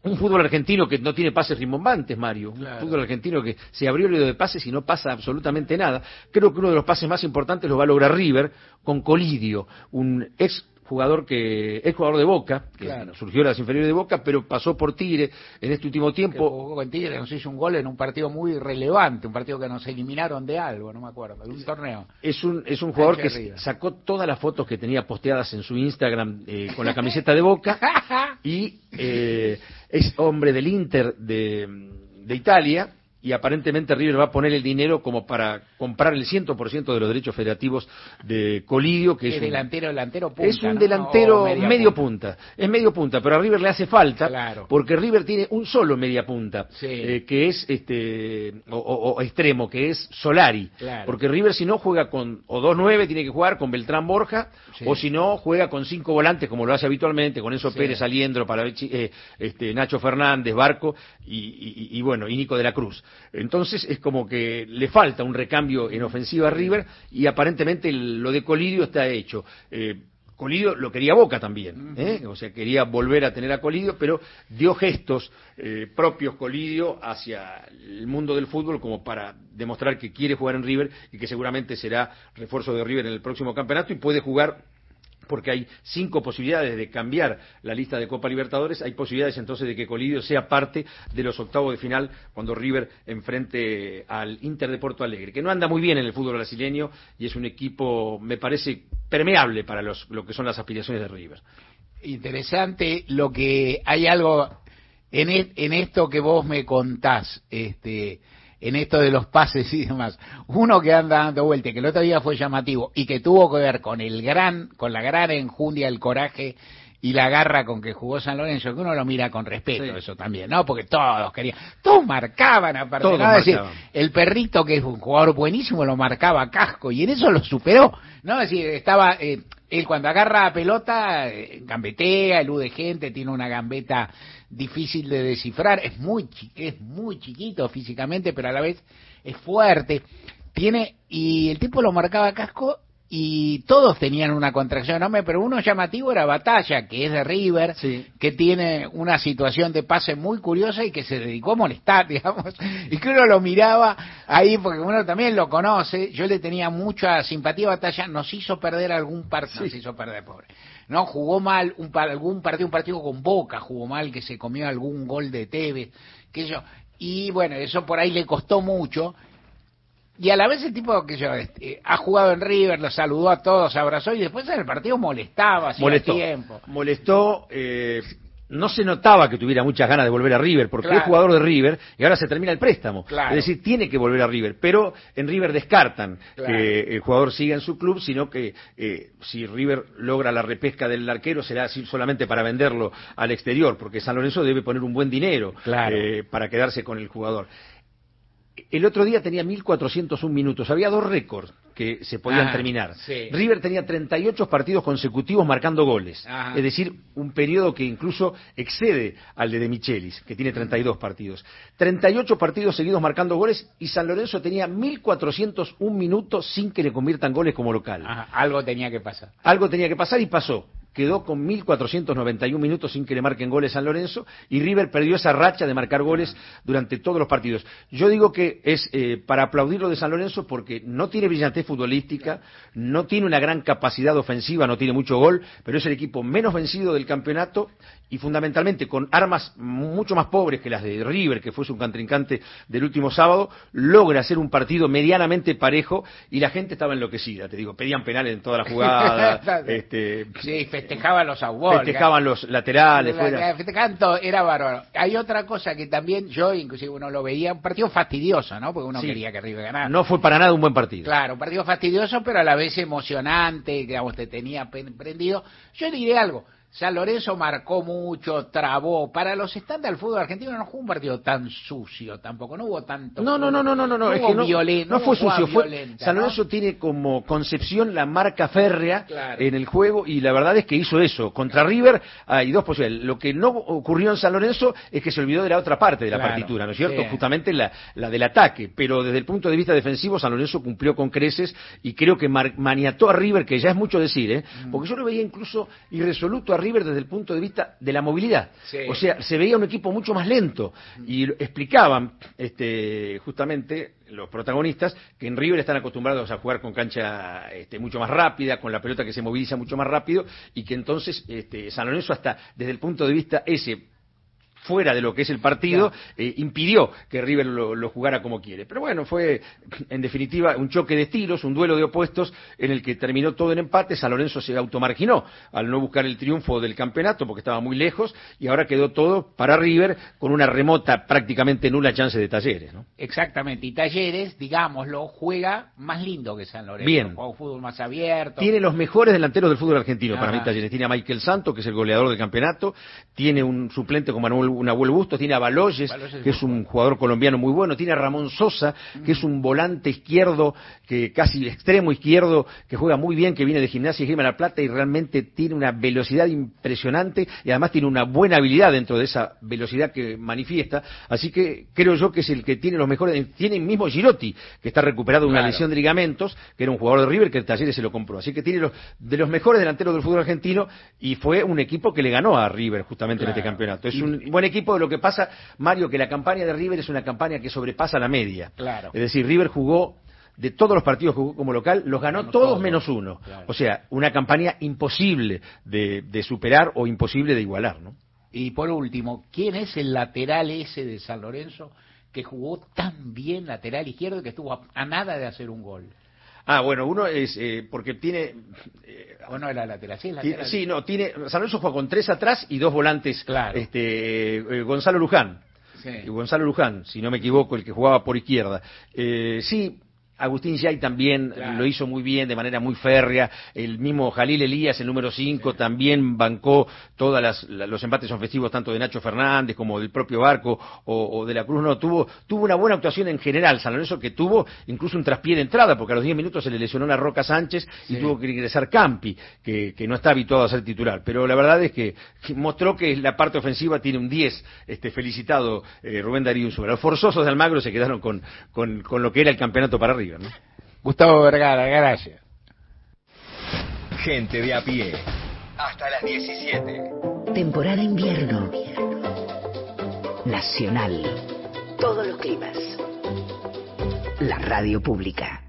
un fútbol argentino que no tiene pases rimbombantes, Mario. Un fútbol argentino que se abrió el de pases y no pasa absolutamente nada. Creo que uno de los pases más importantes lo va a lograr River con Colidio, un ex jugador que es jugador de Boca, que surgió de las inferiores de Boca, pero pasó por Tigre en este último tiempo. jugó con Tigre, nos hizo un gol en un partido muy relevante, un partido que nos eliminaron de algo, no me acuerdo, de un torneo. Es un, es un jugador que sacó todas las fotos que tenía posteadas en su Instagram eh, con la camiseta de Boca y eh, es hombre del Inter de, de Italia y aparentemente River va a poner el dinero como para comprar el 100% de los derechos federativos de Colidio, que es, un, delantero, delantero punta, es un delantero medio punta. es medio punta, pero a River le hace falta, porque River tiene un solo media punta, eh, que es este o, extremo, que es Solari, porque River si no juega con o 2-9 tiene que jugar con Beltrán Borja, o si no juega con cinco volantes como lo hace habitualmente, con Enzo Pérez, Aliendro, para eh, este, Nacho Fernández, Barco y, y bueno, y Nico de la Cruz. Entonces es como que le falta un recambio en ofensiva a River y aparentemente lo de Colidio está hecho. Eh, Colidio lo quería Boca también, ¿eh? o sea, quería volver a tener a Colidio, pero dio gestos eh, propios Colidio hacia el mundo del fútbol como para demostrar que quiere jugar en River y que seguramente será refuerzo de River en el próximo campeonato y puede jugar porque hay cinco posibilidades de cambiar la lista de Copa Libertadores, hay posibilidades entonces de que Colidio sea parte de los octavos de final cuando River enfrente al Inter de Porto Alegre, que no anda muy bien en el fútbol brasileño y es un equipo, me parece, permeable para lo que son las aspiraciones de River. Interesante lo que hay algo en, e, en esto que vos me contás, este, en esto de los pases y demás. Uno que anda dando vuelta, que el otro día fue llamativo y que tuvo que ver con el gran, con la gran enjundia, el coraje y la garra con que jugó San Lorenzo, que uno lo mira con respeto, eso también, ¿no? Porque todos querían, todos marcaban aparte, todos decir, el perrito que es un jugador buenísimo lo marcaba casco y en eso lo superó, ¿no? Es decir, estaba, eh, él cuando agarra la pelota, eh, gambetea, elude gente, tiene una gambeta difícil de descifrar, es muy, es muy chiquito físicamente, pero a la vez es fuerte. Tiene, y el tipo lo marcaba casco y todos tenían una contracción enorme, pero uno llamativo era Batalla, que es de River, que tiene una situación de pase muy curiosa y que se dedicó a molestar, digamos, y que uno lo miraba ahí porque uno también lo conoce, yo le tenía mucha simpatía a Batalla, nos hizo perder algún partido, nos hizo perder, pobre. No, jugó mal un, algún partido, un partido con Boca, jugó mal, que se comió algún gol de Tevez, que yo, y bueno, eso por ahí le costó mucho, y a la vez el tipo que yo este, ha jugado en River, lo saludó a todos, abrazó y después en el partido molestaba hacía molestó, tiempo. Molestó, eh, no se notaba que tuviera muchas ganas de volver a River, porque es jugador de River y ahora se termina el préstamo. Es decir, tiene que volver a River, pero en River descartan que el jugador siga en su club, sino que eh, si River logra la repesca del arquero será solamente para venderlo al exterior, porque San Lorenzo debe poner un buen dinero eh, para quedarse con el jugador. El otro día tenía 1.401 minutos. Había dos récords que se podían ah, terminar. River tenía 38 partidos consecutivos marcando goles. Es decir, un periodo que incluso excede al de De Michelis, que tiene 32 partidos. 38 partidos seguidos marcando goles y San Lorenzo tenía 1.401 minutos sin que le conviertan goles como local. algo tenía que pasar. Algo tenía que pasar y pasó quedó con 1.491 minutos sin que le marquen goles San Lorenzo y River perdió esa racha de marcar goles durante todos los partidos. Yo digo que es eh, para aplaudir lo de San Lorenzo porque no tiene brillantez futbolística, no tiene una gran capacidad ofensiva, no tiene mucho gol, pero es el equipo menos vencido del campeonato y fundamentalmente con armas mucho más pobres que las de River, que fue su contrincante del último sábado, logra hacer un partido medianamente parejo y la gente estaba enloquecida, te digo, pedían penales en toda la jugada. este, sí, festejaban los awards. Festejaban los laterales. Festejaban todo, era bárbaro. Hay otra cosa que también yo, inclusive uno lo veía, un partido fastidioso, ¿no? Porque uno quería que River ganara. No fue para nada un buen partido. Claro, un partido fastidioso, pero a la vez emocionante, digamos, te tenía prendido. Yo diré algo, San Lorenzo marcó mucho, trabó. Para los estándares del fútbol argentino no fue un partido tan sucio tampoco, no hubo tanto. No, no, no, no, no, no, no, es que no, no fue sucio, fue, San Lorenzo tiene como concepción la marca férrea en el juego y la verdad es que hizo eso. Contra River hay dos posibilidades. Lo que no ocurrió en San Lorenzo es que se olvidó de la otra parte de la partitura, ¿no es cierto? Justamente la, la del ataque. Pero desde el punto de vista defensivo, San Lorenzo cumplió con creces y creo que maniató a River, que ya es mucho decir, ¿eh? Mm. Porque yo lo veía incluso irresoluto a River desde el punto de vista de la movilidad. O sea, se veía un equipo mucho más lento. Y explicaban este, justamente los protagonistas que en River están acostumbrados a jugar con cancha este, mucho más rápida, con la pelota que se moviliza mucho más rápido, y que entonces este, San Lorenzo hasta desde el punto de vista ese fuera de lo que es el partido, eh, impidió que River lo, jugara como quiere. Pero bueno, fue en definitiva un choque de estilos, un duelo de opuestos en el que terminó todo en empate. San Lorenzo se automarginó al no buscar el triunfo del campeonato porque estaba muy lejos y ahora quedó todo para River con una remota, prácticamente nula chance de Talleres. ¿no? Exactamente, y Talleres, digámoslo, juega más lindo que San Lorenzo. Bien. Juega un fútbol más abierto. Tiene los mejores delanteros del fútbol argentino para mí Talleres. Tiene a Michael Santo, que es el goleador del campeonato. Tiene un suplente como Manuel un abuelo Bustos, tiene a Baloyes, que es un jugador colombiano muy bueno, tiene a Ramón Sosa, que es un volante izquierdo, que casi extremo izquierdo, que juega muy bien, que viene de Gimnasia y Gima La Plata y realmente tiene una velocidad impresionante y además tiene una buena habilidad dentro de esa velocidad que manifiesta. Así que creo yo que es el que tiene los mejores. Tiene el mismo Girotti, que está recuperado de una lesión de ligamentos, que era un jugador de River que el Talleres se lo compró. Así que tiene los, de los mejores delanteros del fútbol argentino y fue un equipo que le ganó a River justamente en este campeonato. Es un buen equipo lo que pasa, Mario, que la campaña de River es una campaña que sobrepasa la media. Claro. Es decir, River jugó de todos los partidos que jugó como local, los ganó todos, menos uno. O sea, una campaña imposible de, superar o imposible de igualar, ¿no? Y por último, ¿quién es el lateral ese de San Lorenzo que jugó tan bien lateral izquierdo que estuvo a, nada de hacer un gol? Ah, bueno, uno es eh, porque tiene. Eh, bueno, era lateral, sí, lateral. sí, no, tiene. San Lorenzo juega con tres atrás y dos volantes. Claro. Este, eh, Gonzalo Luján. Sí. Gonzalo Luján, si no me equivoco, el que jugaba por izquierda. Eh, sí, Agustín Yay también lo hizo muy bien, de manera muy férrea. El mismo Jalil Elías, el número 5, también bancó todos los embates ofensivos, tanto de Nacho Fernández como del propio Barco o, de la Cruz. No, tuvo, tuvo una buena actuación en general. San Lorenzo que tuvo incluso un traspié de entrada, porque a los 10 minutos se le lesionó la Roca Sánchez y tuvo que ingresar Campi, que, no está habituado a ser titular. Pero la verdad es que mostró que la parte ofensiva tiene un 10. Este, felicitado eh, Rubén Darío Los forzosos de Almagro se quedaron con, con, con lo que era el campeonato para arriba. Gustavo Vergara, gracias. Gente de a pie. Hasta las 17. Temporada invierno. Nacional. Todos los climas. La radio pública.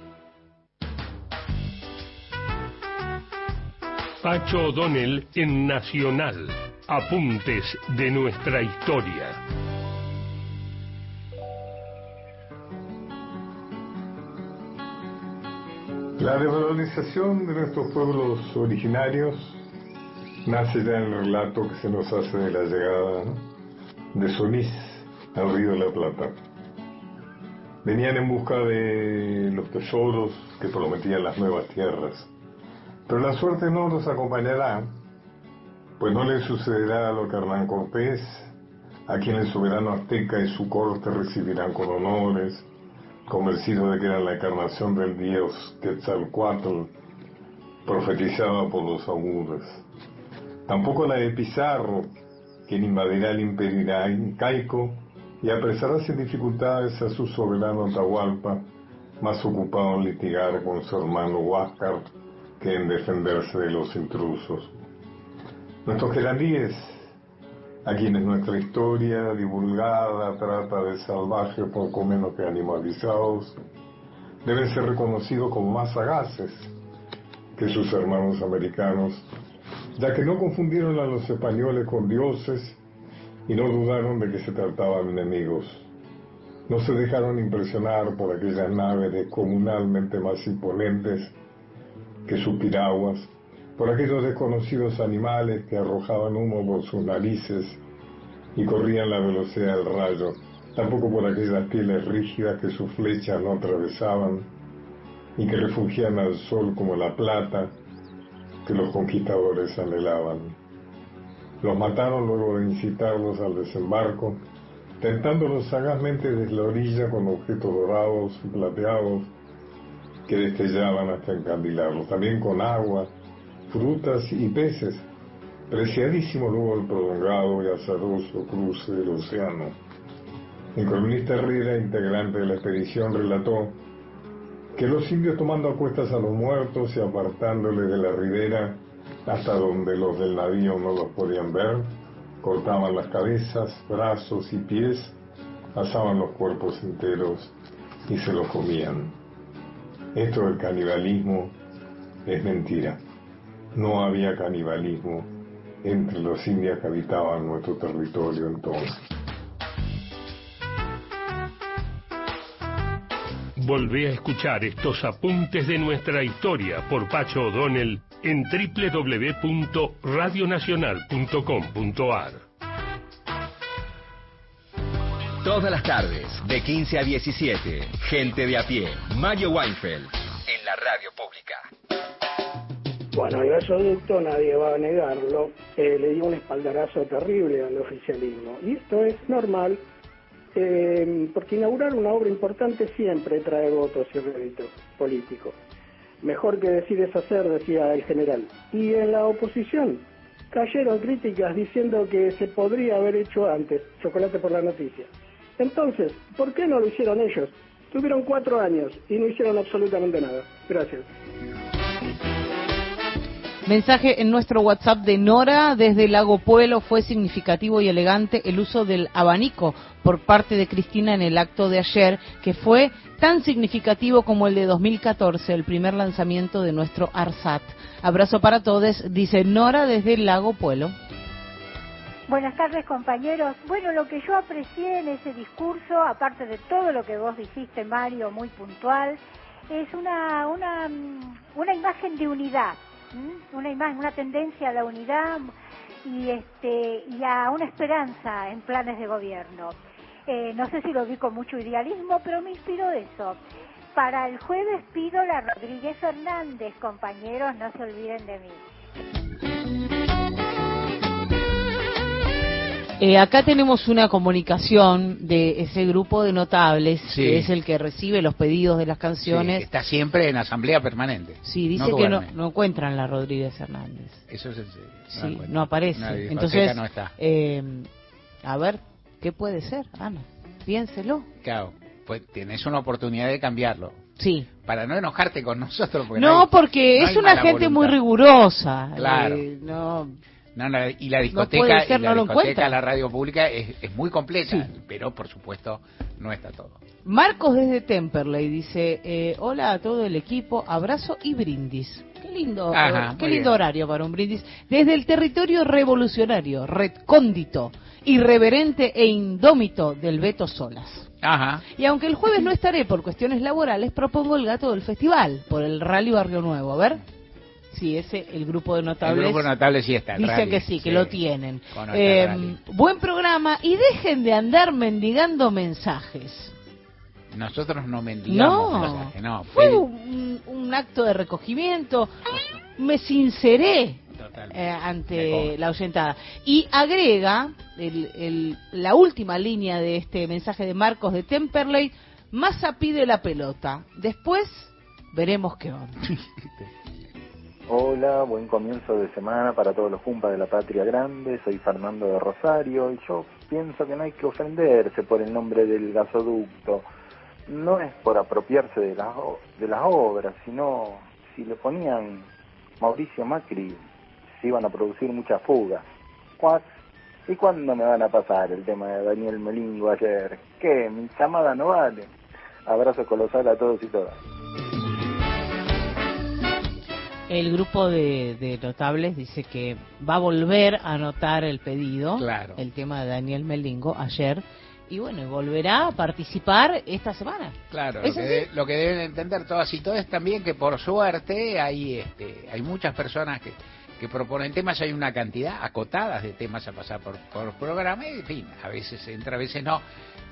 Pacho O'Donnell en Nacional. Apuntes de nuestra historia. La revalorización de nuestros pueblos originarios nace ya en el relato que se nos hace de la llegada de Solís al río de la Plata. Venían en busca de los tesoros que prometían las nuevas tierras pero la suerte no los acompañará, pues no le sucederá lo que Hernán Cortés, a quien el soberano azteca y su corte recibirán con honores, convencido de que era la encarnación del dios Quetzalcoatl, profetizada por los augures. Tampoco la de Pizarro, quien invadirá el imperio incaico y apresará sin dificultades a su soberano Atahualpa, más ocupado en litigar con su hermano Huáscar que en defenderse de los intrusos. Nuestros querandíes, a quienes nuestra historia divulgada trata de salvajes poco menos que animalizados, deben ser reconocidos como más sagaces que sus hermanos americanos ya que no confundieron a los españoles con dioses y no dudaron de que se trataban enemigos. No se dejaron impresionar por aquellas naves descomunalmente más imponentes que sus piraguas, por aquellos desconocidos animales que arrojaban humo por sus narices y corrían la velocidad del rayo, tampoco por aquellas pieles rígidas que sus flechas no atravesaban y que refugian al sol como la plata que los conquistadores anhelaban. Los mataron luego de incitarlos al desembarco, tentándolos sagazmente desde la orilla con objetos dorados y plateados que destellaban hasta encandilarlos, también con agua, frutas y peces, preciadísimo luego el prolongado y azaroso cruce del océano. El columnista Herrera, integrante de la expedición, relató que los indios tomando a cuestas a los muertos y apartándoles de la ribera hasta donde los del navío no los podían ver, cortaban las cabezas, brazos y pies, asaban los cuerpos enteros y se los comían. Esto del canibalismo es mentira. No había canibalismo entre los indios que habitaban nuestro territorio entonces. Volvé a escuchar estos apuntes de nuestra historia por Pacho O'Donnell en www.radionacional.com.ar. Todas las tardes, de 15 a 17, gente de a pie, Mario Weinfeld, en la radio pública. Bueno, el gasoducto, nadie va a negarlo, eh, le dio un espaldarazo terrible al oficialismo. Y esto es normal, eh, porque inaugurar una obra importante siempre trae votos y rédito político. Mejor que decir es hacer, decía el general. Y en la oposición cayeron críticas diciendo que se podría haber hecho antes, chocolate por la noticia. Entonces, ¿por qué no lo hicieron ellos? Tuvieron cuatro años y no hicieron absolutamente nada. Gracias. Mensaje en nuestro WhatsApp de Nora desde Lago Pueblo. Fue significativo y elegante el uso del abanico por parte de Cristina en el acto de ayer, que fue tan significativo como el de 2014, el primer lanzamiento de nuestro ARSAT. Abrazo para todos, dice Nora desde Lago Pueblo. Buenas tardes compañeros. Bueno, lo que yo aprecié en ese discurso, aparte de todo lo que vos dijiste, Mario, muy puntual, es una, una, una imagen de unidad una imagen, una tendencia a la unidad y, este, y a una esperanza en planes de gobierno. Eh, no sé si lo vi con mucho idealismo, pero me inspiró eso. Para el jueves pido la Rodríguez Fernández, compañeros, no se olviden de mí. Eh, acá tenemos una comunicación de ese grupo de notables, que es el que recibe los pedidos de las canciones. está siempre en asamblea permanente. Sí, dice que no, no, encuentran la Rodríguez Hernández. Eso es el, Sí, no, aparece. Entonces, no está. Eh, a ver, ¿qué puede ser, Ana? Piénselo. Claro, pues tienes una oportunidad de cambiarlo. Sí. Para no enojarte con nosotros. no, porque es una gente muy rigurosa. Claro. Eh, no no, y la discoteca, y la, discoteca la radio pública es, muy completa, pero por supuesto no está todo. Marcos desde Temperley dice, eh, hola a todo el equipo, abrazo y brindis. Qué lindo, qué lindo horario para un brindis. Desde el territorio revolucionario, recóndito, irreverente e indómito del Beto Solas. Ajá. Y aunque el jueves no estaré por cuestiones laborales, propongo el gato del festival, por el Rally Barrio Nuevo. A ver. Sí, ese, el grupo de notables. El grupo de notables sí está. Dice que sí, que lo tienen. Eh, buen programa y dejen de andar mendigando mensajes. Nosotros no mendigamos no, mensajes, no. Fue un, acto de recogimiento. Me sinceré eh, ante la oyentada. Y agrega el, la última línea de este mensaje de Marcos de Temperley. Massa pide la pelota. Después veremos qué onda. Hola, buen comienzo de semana para todos los Jumpas de la Patria Grande. Soy Fernando de Rosario y yo pienso que no hay que ofenderse por el nombre del gasoducto. No es por apropiarse de las, de las obras, sino si le ponían Mauricio Macri, se iban a producir muchas fugas. ¿Y cuándo me van a pasar el tema de Daniel Melingo ayer? ¿Qué? ¿Mi llamada no vale? Abrazo colosal a todos y todas. El grupo de, notables dice que va a volver a anotar el pedido, claro. el tema de Daniel Melingo ayer, y bueno, volverá a participar esta semana. Claro, lo que, lo que, deben entender todas y todos es también que por suerte hay, este, hay muchas personas que que proponen temas, hay una cantidad acotadas de temas a pasar por, por programa, y en fin, a veces entra, a veces no.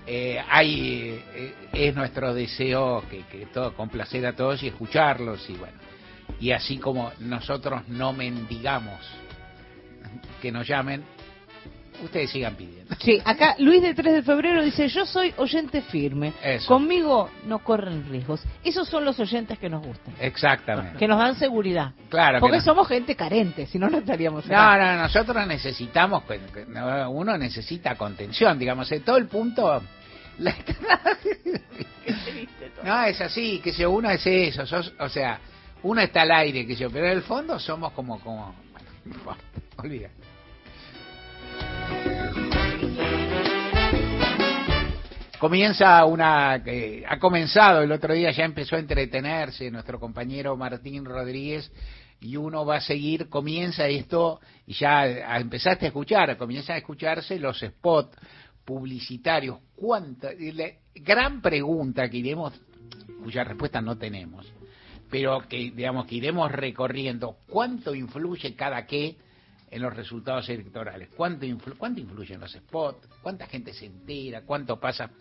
Eh, hay, eh, es nuestro deseo que, que todo complacer a todos y escucharlos y bueno, y así como nosotros no mendigamos que nos llamen, ustedes sigan pidiendo. Sí, acá Luis de 3 de febrero dice, yo soy oyente firme, conmigo no corren riesgos. Esos son los oyentes que nos gustan. Exactamente. Que nos dan seguridad. Claro. Porque somos gente carente, si no, no estaríamos No, no, nosotros necesitamos, uno necesita contención, digamos, en todo el punto... no, es así, que si uno es eso, o sea, uno está al aire, que yo, pero en el fondo somos como, como, bueno, olvida. Comienza una, ha comenzado el otro día, ya empezó a entretenerse nuestro compañero Martín Rodríguez y uno va a seguir, comienza esto y ya empezaste a escuchar, comienzan a escucharse los spots publicitarios. ¿Cuánta? Gran pregunta que iremos, cuya respuesta no tenemos, pero que digamos que iremos recorriendo, ¿cuánto influye cada qué? en los resultados electorales. ¿Cuánto, ¿Cuánto influyen los spots? ¿Cuánta gente se entera? ¿Cuánto pasa?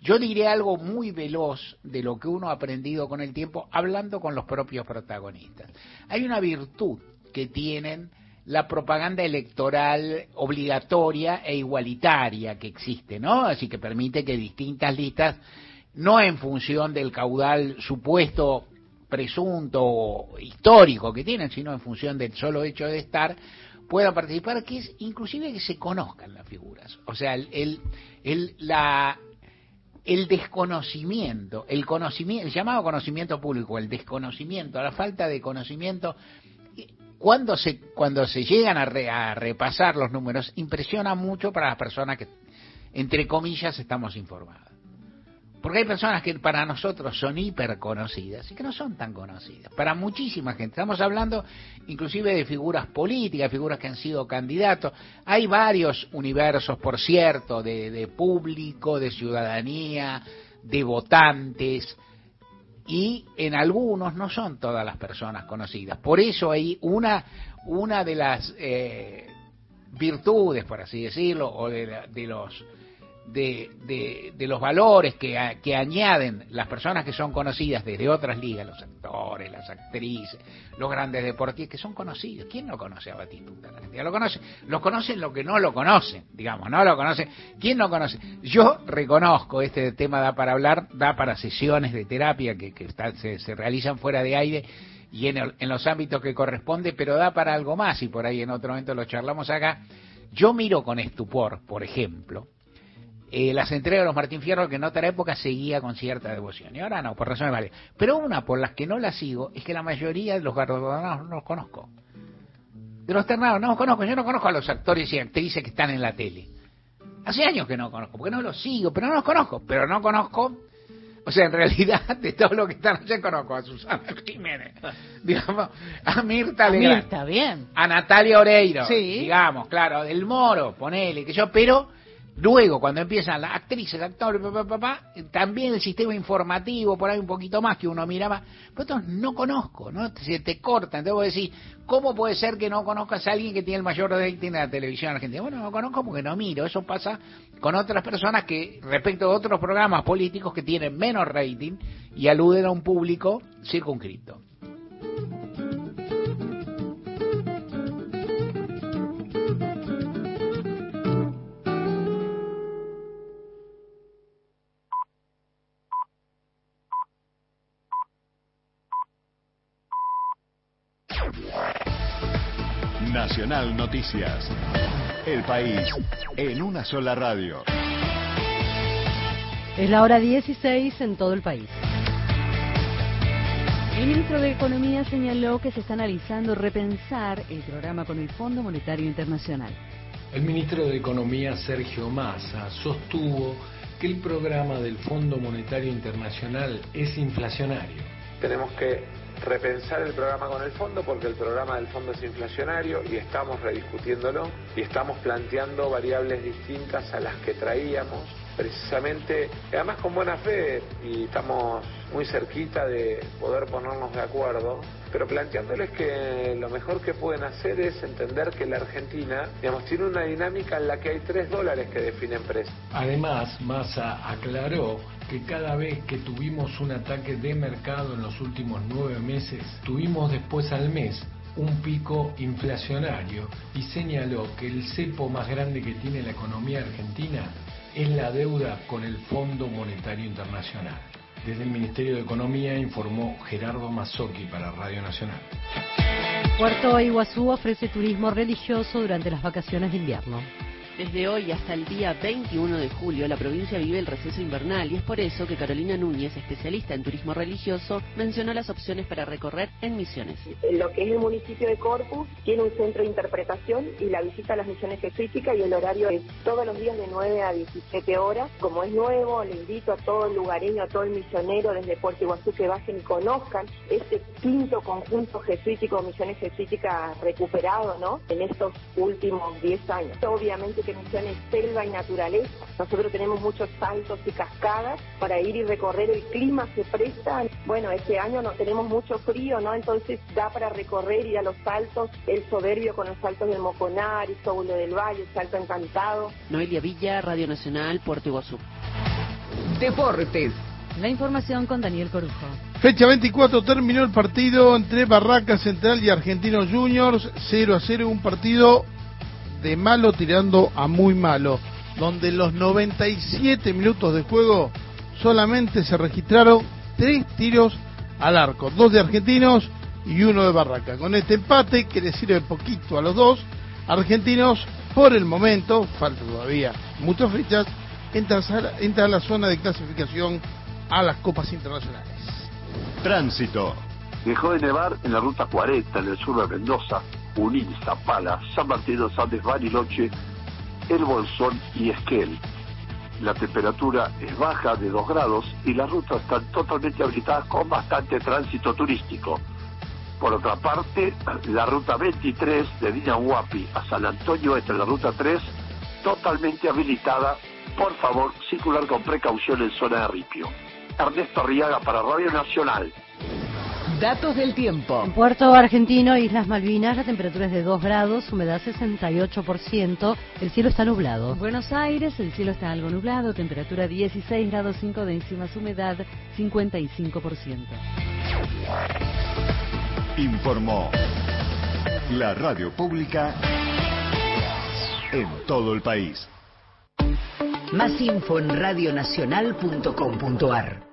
Yo diré algo muy veloz de lo que uno ha aprendido con el tiempo hablando con los propios protagonistas. Hay una virtud que tienen la propaganda electoral obligatoria e igualitaria que existe, ¿no? Así que permite que distintas listas, no en función del caudal supuesto, presunto, histórico que tienen, sino en función del solo hecho de estar, puedan participar, que es inclusive que se conozcan las figuras. O sea, el, el, la, el desconocimiento, el conocimiento, el llamado conocimiento público, el desconocimiento, la falta de conocimiento, cuando se, cuando se llegan a, a repasar los números, impresiona mucho para las personas que, entre comillas, estamos informadas. Porque hay personas que para nosotros son hiper conocidas y que no son tan conocidas. Para muchísima gente. Estamos hablando inclusive de figuras políticas, figuras que han sido candidatos. Hay varios universos, por cierto, de, público, de ciudadanía, de votantes. Y en algunos no son todas las personas conocidas. Por eso hay una, una de las eh, virtudes, por así decirlo, o de, de los de, de, los valores que, que, añaden las personas que son conocidas desde otras ligas, los actores, las actrices, los grandes deportistas, que son conocidos. ¿Quién no conoce a Batistuta? lo conoce. Los conocen lo que no lo conocen, digamos, no lo conocen. ¿Quién no conoce? Yo reconozco, este tema da para hablar, da para sesiones de terapia que, que se, se realizan fuera de aire y en, en los ámbitos que corresponde, pero da para algo más y por ahí en otro momento lo charlamos acá. Yo miro con estupor, por ejemplo, eh, las entregas de los Martín Fierro que en otra época seguía con cierta devoción y ahora no, por razones vale. Pero una por las que no las sigo es que la mayoría de los galardonados no los conozco. De los ternados no los conozco, yo no conozco a los actores y actrices que están en la tele. Hace años que no conozco, porque no los sigo, pero no los conozco, pero no conozco o sea, en realidad, de todo lo que están, yo conozco a Susana Jiménez, digamos, a Mirta Legrand. A Mirta, bien. A Natalia Oreiro, digamos, claro, del Moro, ponele, que yo, pero Luego, cuando empiezan las actrices, actores, también el sistema informativo, por ahí un poquito más que uno miraba, pero no conozco, ¿no? Se te corta. Entonces vos decís, ¿cómo puede ser que no conozcas a alguien que tiene el mayor rating de la televisión argentina? Bueno, no conozco porque no miro. Eso pasa con otras personas que, respecto a otros programas políticos que tienen menos rating y aluden a un público circunscrito. Nacional Noticias. El país en una sola radio. Es la hora 16 en todo el país. El ministro de Economía señaló que se está analizando repensar el programa con el Fondo Monetario Internacional. El ministro de Economía, Sergio Massa, sostuvo que el programa del Fondo Monetario Internacional es inflacionario. Tenemos que repensar el programa con el fondo porque el programa del fondo es inflacionario y estamos rediscutiéndolo y estamos planteando variables distintas a las que traíamos precisamente, además con buena fe y estamos muy cerquita de poder ponernos de acuerdo, pero planteándoles que lo mejor que pueden hacer es entender que la Argentina, digamos, tiene una dinámica en la que hay tres dólares que definen precio. Además, Massa aclaró que cada vez que tuvimos un ataque de mercado en los últimos nueve meses, tuvimos después al mes un pico inflacionario y señaló que el cepo más grande que tiene la economía argentina es la deuda con el Fondo Monetario Internacional. Desde el Ministerio de Economía informó Gerardo Mazzocchi para Radio Nacional. Puerto Iguazú ofrece turismo religioso durante las vacaciones de invierno. Desde hoy hasta el día 21 de julio, la provincia vive el receso invernal y es por eso que Carolina Núñez, especialista en turismo religioso, mencionó las opciones para recorrer en Misiones. Lo que es el municipio de Corpus tiene un centro de interpretación y la visita a las misiones jesuíticas y el horario es todos los días de 9 a 17 horas. Como es nuevo, le invito a todo el lugareño, a todo el misionero desde Puerto Iguazú que bajen y conozcan este quinto conjunto jesuítico, misiones jesuíticas recuperado ¿no? en estos últimos 10 años. Obviamente que misiones selva y naturaleza. Nosotros tenemos muchos saltos y cascadas para ir y recorrer, el clima se presta. Bueno, este año no tenemos mucho frío, ¿no? Entonces da para recorrer, ir a los saltos, el soberbio con los saltos del Moconar, y Sóbulo del Valle, el salto encantado. Noelia Villa, Radio Nacional, Puerto Iguazú. Deportes. La información con Daniel Corujo. Fecha 24 terminó el partido entre Barraca Central y Argentinos Juniors, 0 a 0, un partido de malo tirando a muy malo, donde en los 97 minutos de juego solamente se registraron tres tiros al arco, dos de argentinos y uno de Barraca. Con este empate, que le sirve poquito a los dos, argentinos por el momento, falta todavía muchas fechas, entra a la zona de clasificación a las copas internacionales. Tránsito. Dejó de nevar en la ruta 40 en el sur de Mendoza Unil, Zapala, San Martín de Andes, Bariloche, El Bolsón y Esquel. La temperatura es baja de 2 grados y las rutas están totalmente habilitadas con bastante tránsito turístico. Por otra parte, la ruta 23 de Dinahuapi a San Antonio entre la ruta 3, totalmente habilitada. Por favor, circular con precaución en zona de ripio. Ernesto Arriaga para Radio Nacional. Datos del tiempo. En Puerto Argentino, Islas Malvinas, la temperatura es de 2 grados, humedad 68%, el cielo está nublado. En Buenos Aires, el cielo está algo nublado, temperatura 16 grados 5 décimas, humedad 55%. Informó la radio pública en todo el país. Más info en radionacional.com.ar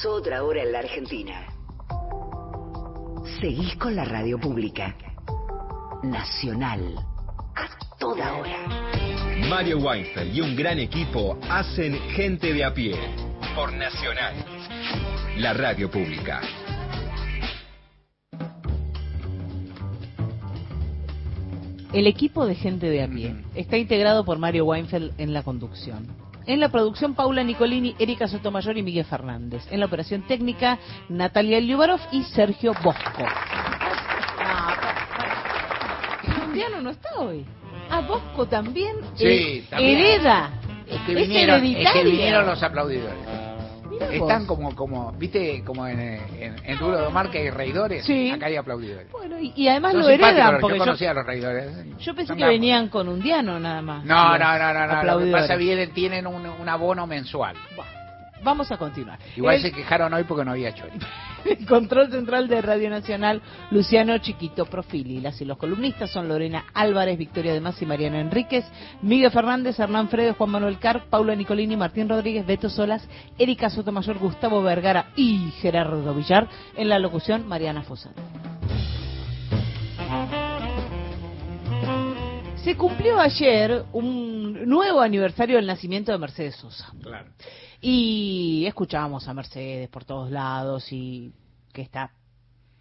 Pasó otra hora en la Argentina. Seguís con la radio pública. Nacional. A toda hora. Mario Weinfeld y un gran equipo hacen gente de a pie. Por Nacional. La radio pública. El equipo de gente de a pie está integrado por Mario Weinfeld en la conducción. En la producción, Paula Nicolini, Erika Sotomayor y Miguel Fernández. En la operación técnica, Natalia Liubarov y Sergio Bosco. Diano no está hoy. Ah, Bosco también, sí, hereda. Es que, vinieron, es que vinieron los aplaudidores. Están como, como, viste, como en, en, Duro de Omar que hay reidores, acá hay aplaudidores. Bueno, y, además lo heredan. Porque yo conocía a los reidores. Yo pensé que venían con un diano nada más. No, no, no, no, Lo que pasa bien, tienen un, un abono mensual. Vamos a continuar. Igual se quejaron hoy porque no había chori. Control central de Radio Nacional, Luciano Chiquito Profili. Las y los columnistas son Lorena Álvarez, Victoria de Más y Mariana Enríquez, Miguel Fernández, Hernán Fredes, Juan Manuel Carp, Paula Nicolini, Martín Rodríguez, Beto Solas, Erika Sotomayor, Gustavo Vergara y Gerardo Villar. En la locución, Mariana Fosano. Se cumplió ayer un nuevo aniversario del nacimiento de Mercedes Sosa. Claro. Y escuchábamos a Mercedes por todos lados y que está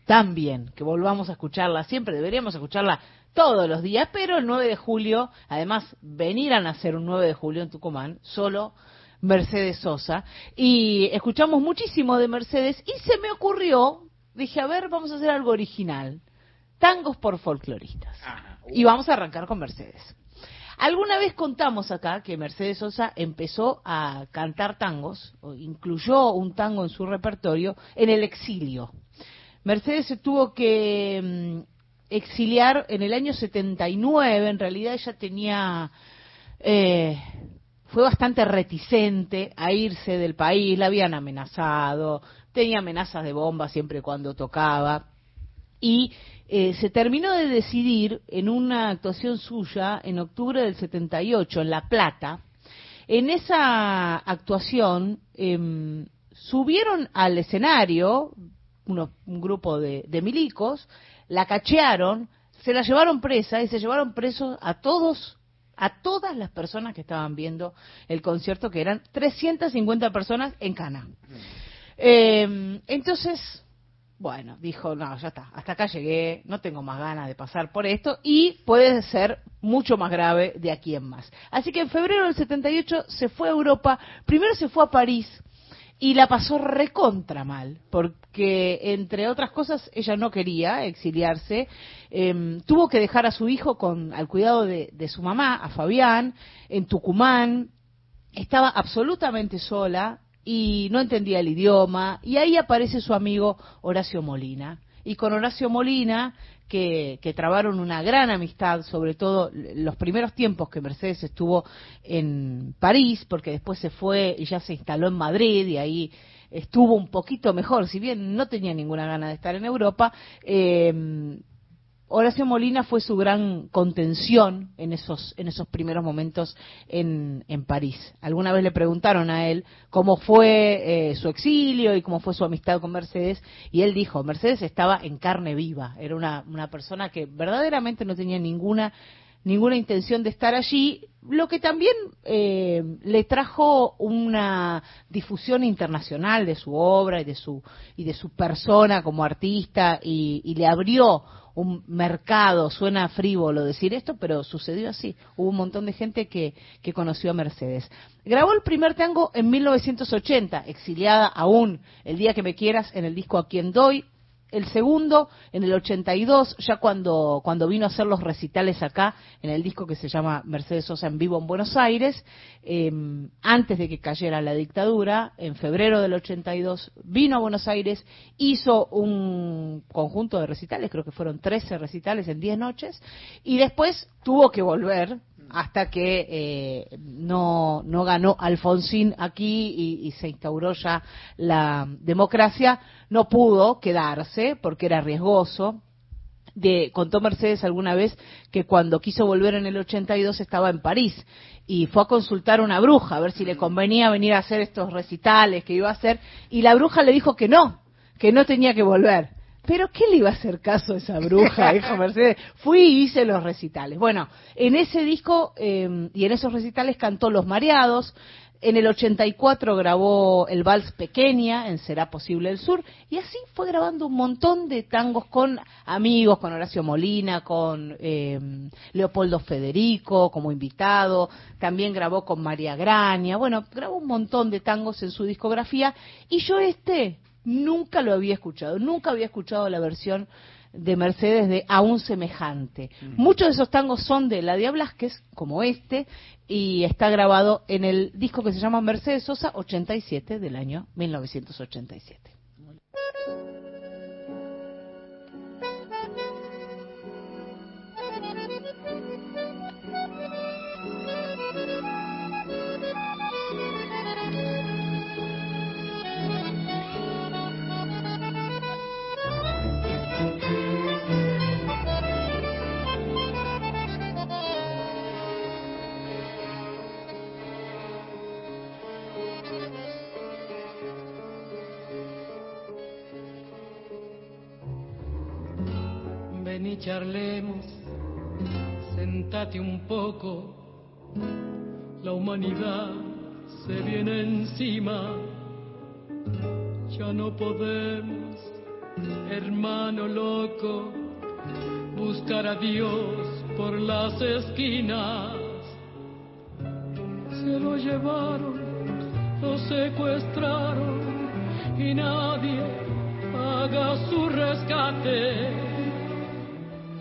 tan bien, que volvamos a escucharla, siempre deberíamos escucharla todos los días, pero el 9 de julio, además, venir a nacer un 9 de julio en Tucumán, solo Mercedes Sosa, y escuchamos muchísimo de Mercedes y se me ocurrió, dije, a ver, vamos a hacer algo original, tangos por folcloristas. Y vamos a arrancar con Mercedes. Alguna vez contamos acá que Mercedes Sosa empezó a cantar tangos, o incluyó un tango en su repertorio, en el exilio. Mercedes se tuvo que mm, exiliar en el año 79, en realidad ella tenía... Eh, fue bastante reticente a irse del país, la habían amenazado, tenía amenazas de bomba siempre cuando tocaba, y eh, se terminó de decidir en una actuación suya en octubre del 78 en La Plata. En esa actuación em, subieron al escenario un grupo de, de milicos, la cachearon, se la llevaron presa y se llevaron presos a todos a todas las personas que estaban viendo el concierto, que eran 350 personas en Cana. Em, entonces, bueno, dijo, no, ya está, hasta acá llegué, no tengo más ganas de pasar por esto y puede ser mucho más grave de aquí en más. Así que en febrero del 78 se fue a Europa, primero se fue a París y la pasó recontra mal, porque entre otras cosas ella no quería exiliarse, em, tuvo que dejar a su hijo con al cuidado de, de su mamá, a Fabián, en Tucumán, estaba absolutamente sola, y no entendía el idioma, y ahí aparece su amigo Horacio Molina. Y con Horacio Molina, que, que trabaron una gran amistad, sobre todo los primeros tiempos que Mercedes estuvo en París, porque después se fue y ya se instaló en Madrid, y ahí estuvo un poquito mejor, si bien no tenía ninguna gana de estar en Europa, eh, Horacio Molina fue su gran contención en esos, en esos primeros momentos en, en París. Alguna vez le preguntaron a él cómo fue eh, su exilio y cómo fue su amistad con Mercedes, y él dijo, Mercedes estaba en carne viva, era una, una persona que verdaderamente no tenía ninguna ninguna intención de estar allí, lo que también eh, le trajo una difusión internacional de su obra y de su y de su persona como artista y, y le abrió un mercado, suena frívolo decir esto, pero sucedió así. Hubo un montón de gente que, que conoció a Mercedes. Grabó el primer tango en 1980, exiliada aún, El día que me quieras, en el disco A quien doy, el segundo en el 82, ya cuando, cuando vino a hacer los recitales acá, en el disco que se llama Mercedes Sosa en vivo en Buenos Aires, em, antes de que cayera la dictadura, en febrero del 82, vino a Buenos Aires, hizo un conjunto de recitales, creo que fueron 13 recitales en 10 noches, y después tuvo que volver hasta que eh, no, no ganó Alfonsín aquí y, y, se instauró ya la democracia, no pudo quedarse porque era riesgoso. De, contó Mercedes alguna vez que cuando quiso volver en el 82 estaba en París y fue a consultar a una bruja a ver si le convenía venir a hacer estos recitales que iba a hacer y la bruja le dijo que no, que no tenía que volver pero ¿qué le iba a hacer caso a esa bruja, dijo Mercedes? Fui y hice los recitales. Bueno, en ese disco em, y en esos recitales cantó Los Mareados. En el 84 grabó el Vals Pequeña en Será Posible el Sur. Y así fue grabando un montón de tangos con amigos, con Horacio Molina, con em, Leopoldo Federico como invitado. También grabó con María Graña. Bueno, grabó un montón de tangos en su discografía. Y yo este nunca lo había escuchado, nunca había escuchado la versión de Mercedes de Aún Semejante. Muchos de esos tangos son de Ladia Blasquez, como este, y está grabado en el disco que se llama Mercedes Sosa 87 del año 1987. Charlemos, sentate un poco, la humanidad se viene encima, ya no podemos, hermano loco, buscar a Dios por las esquinas. Se lo llevaron, lo secuestraron y nadie haga su rescate.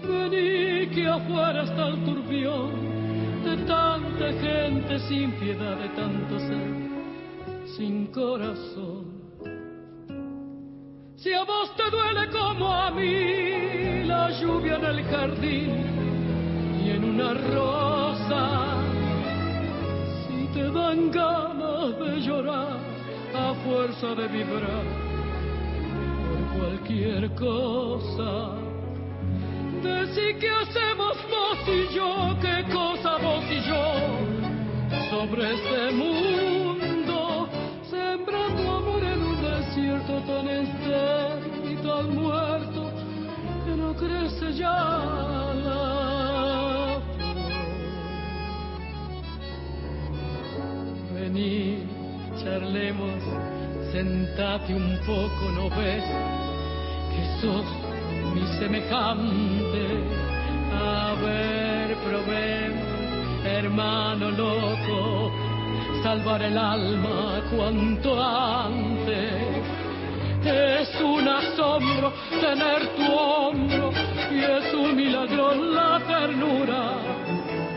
Vení que afuera está el turbión de tanta gente sin piedad, de tanto ser sin corazón. Si a vos te duele como a mí la lluvia en el jardín y en una rosa, si te dan ganas de llorar a fuerza de vibrar por cualquier cosa, decir que hacemos vos y yo, qué cosa vos y yo sobre este mundo, sembrando amor en un desierto tan estéril y tan muerto que no crece ya la Vení, charlemos, sentate un poco, ¿no ves? Que sos semejante. A ver, probemos, hermano loco, salvar el alma cuanto antes. Es un asombro tener tu hombro y es un milagro la ternura.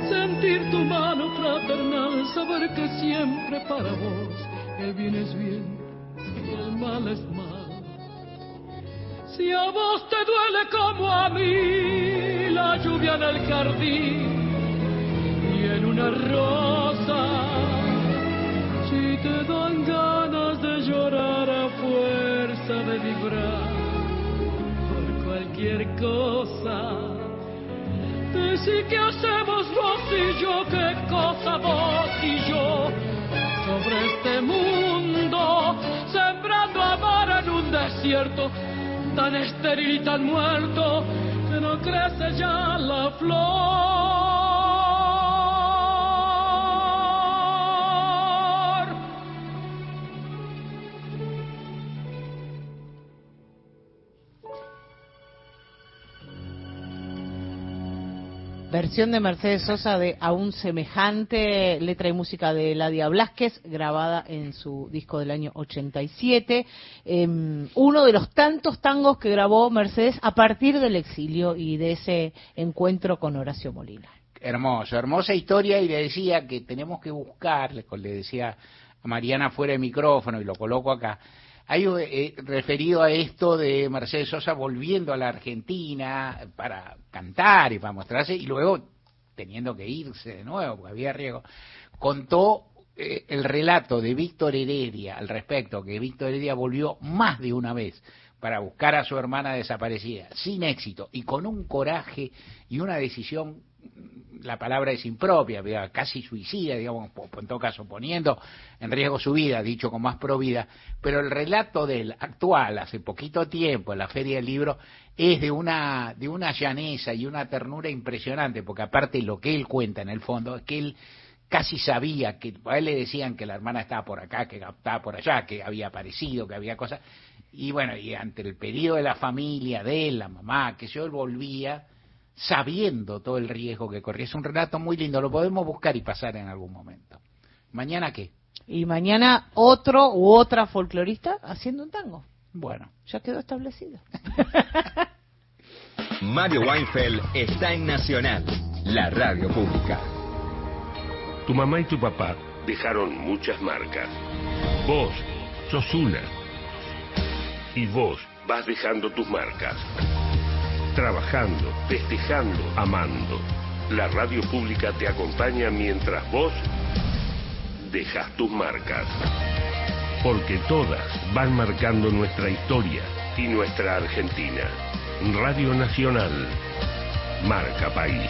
Sentir tu mano fraternal, saber que siempre para vos el bien es bien y el mal es mal. Si a vos te duele como a mí la lluvia en el jardín y en una rosa, si te dan ganas de llorar a fuerza de vibrar por cualquier cosa, decir que hacemos vos y yo, qué cosa vos y yo. Sobre este mundo, sembrando amor en un desierto tan estéril tan muerto que no crece ya la flor. Versión de Mercedes Sosa de Aún Semejante, letra y música de Ladia Blasquez, grabada en su disco del año 87. Em, uno de los tantos tangos que grabó Mercedes a partir del exilio y de ese encuentro con Horacio Molina. Hermoso, hermosa historia y le decía que tenemos que buscar, le decía a Mariana fuera de micrófono y lo coloco acá, hay eh, referido a esto de Mercedes Sosa volviendo a la Argentina para cantar y para mostrarse y luego teniendo que irse de nuevo porque había riesgo, contó eh, el relato de Víctor Heredia al respecto, que Víctor Heredia volvió más de una vez para buscar a su hermana desaparecida, sin éxito y con un coraje y una decisión la palabra es impropia, casi suicida, digamos, en todo caso poniendo en riesgo su vida, dicho con más provida, pero el relato del actual, hace poquito tiempo, en la Feria del Libro, es de una, de una llaneza y una ternura impresionante, porque aparte lo que él cuenta en el fondo es que él casi sabía que a él le decían que la hermana estaba por acá, que estaba por allá, que había aparecido, que había cosas, y bueno, y ante el pedido de la familia, de él, la mamá, que yo él volvía, sabiendo todo el riesgo que corría. Es un relato muy lindo, lo podemos buscar y pasar en algún momento. ¿Mañana qué? Y mañana otro u otra folclorista haciendo un tango. Bueno. Ya quedó establecido. Mario Weinfeld está en Nacional, la radio pública. Tu mamá y tu papá dejaron muchas marcas. Vos sos una. Y vos vas dejando tus marcas trabajando, festejando, amando. La radio pública te acompaña mientras vos dejas tus marcas. Porque todas van marcando nuestra historia y nuestra Argentina. Radio Nacional. Marca País.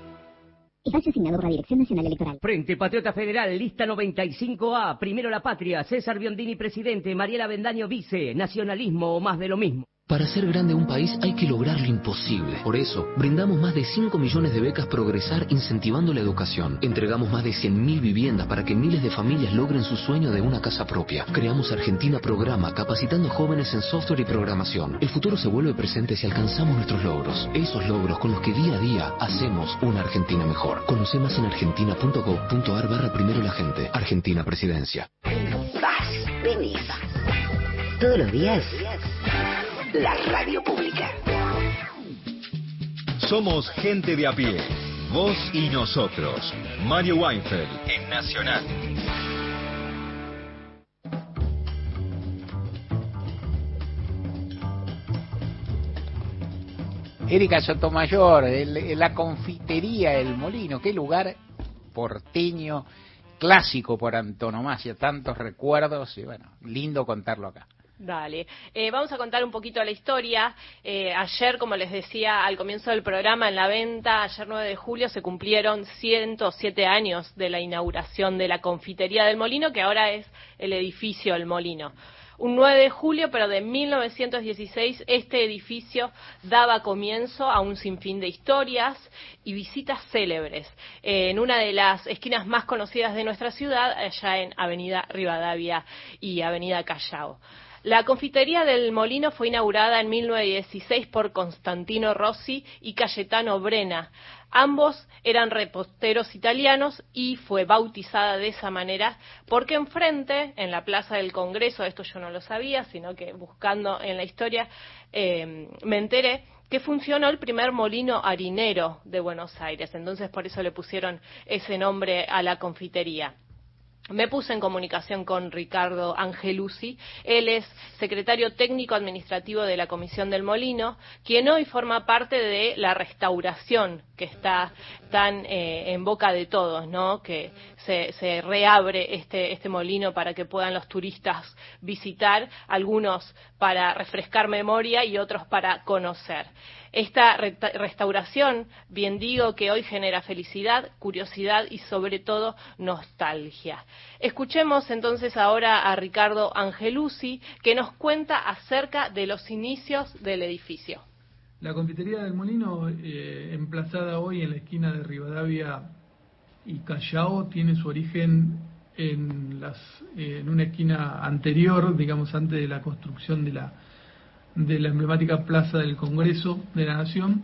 Espacio asignado por la Dirección Nacional Electoral. Frente Patriota Federal, lista 95A. Primero la patria. César Biondini, presidente. Mariela Bendaño, vice. Nacionalismo o más de lo mismo. Para ser grande un país hay que lograr lo imposible. Por eso, brindamos más de 5 millones de becas Progresar incentivando la educación. Entregamos más de 100.000 viviendas para que miles de familias logren su sueño de una casa propia. Creamos Argentina Programa, capacitando jóvenes en software y programación. El futuro se vuelve presente si alcanzamos nuestros logros. Esos logros con los que día a día hacemos una Argentina mejor. Conoce más en argentina.gov.ar barra primero la gente. Argentina Presidencia. Vas. Todos los días la radio pública. Somos gente de a pie, vos y nosotros. Mario Weinfeld en Nacional. Erika Sotomayor, la confitería El Molino, qué lugar porteño, clásico por antonomasia, tantos recuerdos y bueno, lindo contarlo acá. Dale. Eh, vamos a contar un poquito la historia. Eh, ayer, como les decía al comienzo del programa, en la venta, ayer 9 de julio, se cumplieron 107 años de la inauguración de la confitería del Molino, que ahora es el edificio El Molino. Un 9 de julio, pero de 1916, este edificio daba comienzo a un sinfín de historias y visitas célebres eh, en una de las esquinas más conocidas de nuestra ciudad, allá en Avenida Rivadavia y Avenida Callao. La confitería del Molino fue inaugurada en 1916 por Constantino Rossi y Cayetano Brena. Ambos eran reposteros italianos y fue bautizada de esa manera porque enfrente, en la Plaza del Congreso, esto yo no lo sabía, sino que buscando en la historia eh, me enteré que funcionó el primer molino harinero de Buenos Aires. Entonces por eso le pusieron ese nombre a la confitería me puse en comunicación con Ricardo Angelucci. Él es secretario técnico administrativo de la Comisión del Molino, quien hoy forma parte de la restauración que está tan eh, en boca de todos, ¿no? Que se, reabre este, este molino para que puedan los turistas visitar, algunos para refrescar memoria y otros para conocer. Esta restauración, bien digo, que hoy genera felicidad, curiosidad y sobre todo nostalgia. Escuchemos entonces ahora a Ricardo Angelucci, que nos cuenta acerca de los inicios del edificio. La confitería del Molino, eh, emplazada hoy en la esquina de Rivadavia y Callao, tiene su origen en, las, en una esquina anterior, digamos, antes de la construcción de la de la emblemática Plaza del Congreso de la Nación.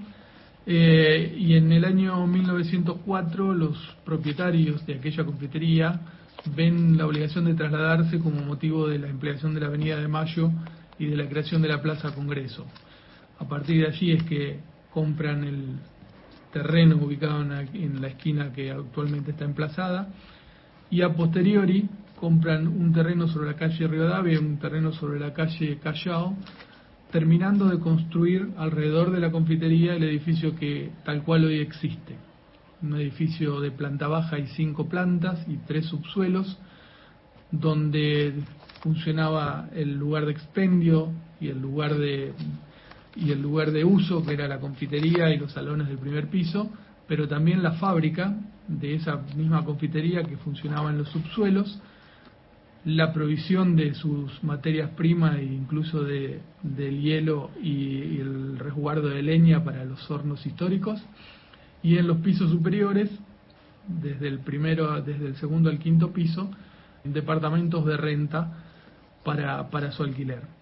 Eh, y en el año 1904 los propietarios de aquella confitería ven la obligación de trasladarse como motivo de la empleación de la Avenida de Mayo y de la creación de la Plaza Congreso. A partir de allí es que compran el terreno ubicado en la esquina que actualmente está emplazada y a posteriori compran un terreno sobre la calle Rivadavia un terreno sobre la calle Callao terminando de construir alrededor de la confitería el edificio que tal cual hoy existe. Un edificio de planta baja y cinco plantas y tres subsuelos, donde funcionaba el lugar de expendio y el lugar de y el lugar de uso que era la confitería y los salones del primer piso, pero también la fábrica de esa misma confitería que funcionaba en los subsuelos la provisión de sus materias primas e incluso de, del hielo y, el resguardo de leña para los hornos históricos. Y en los pisos superiores desde el primero desde el segundo al quinto piso departamentos de renta para, para su alquiler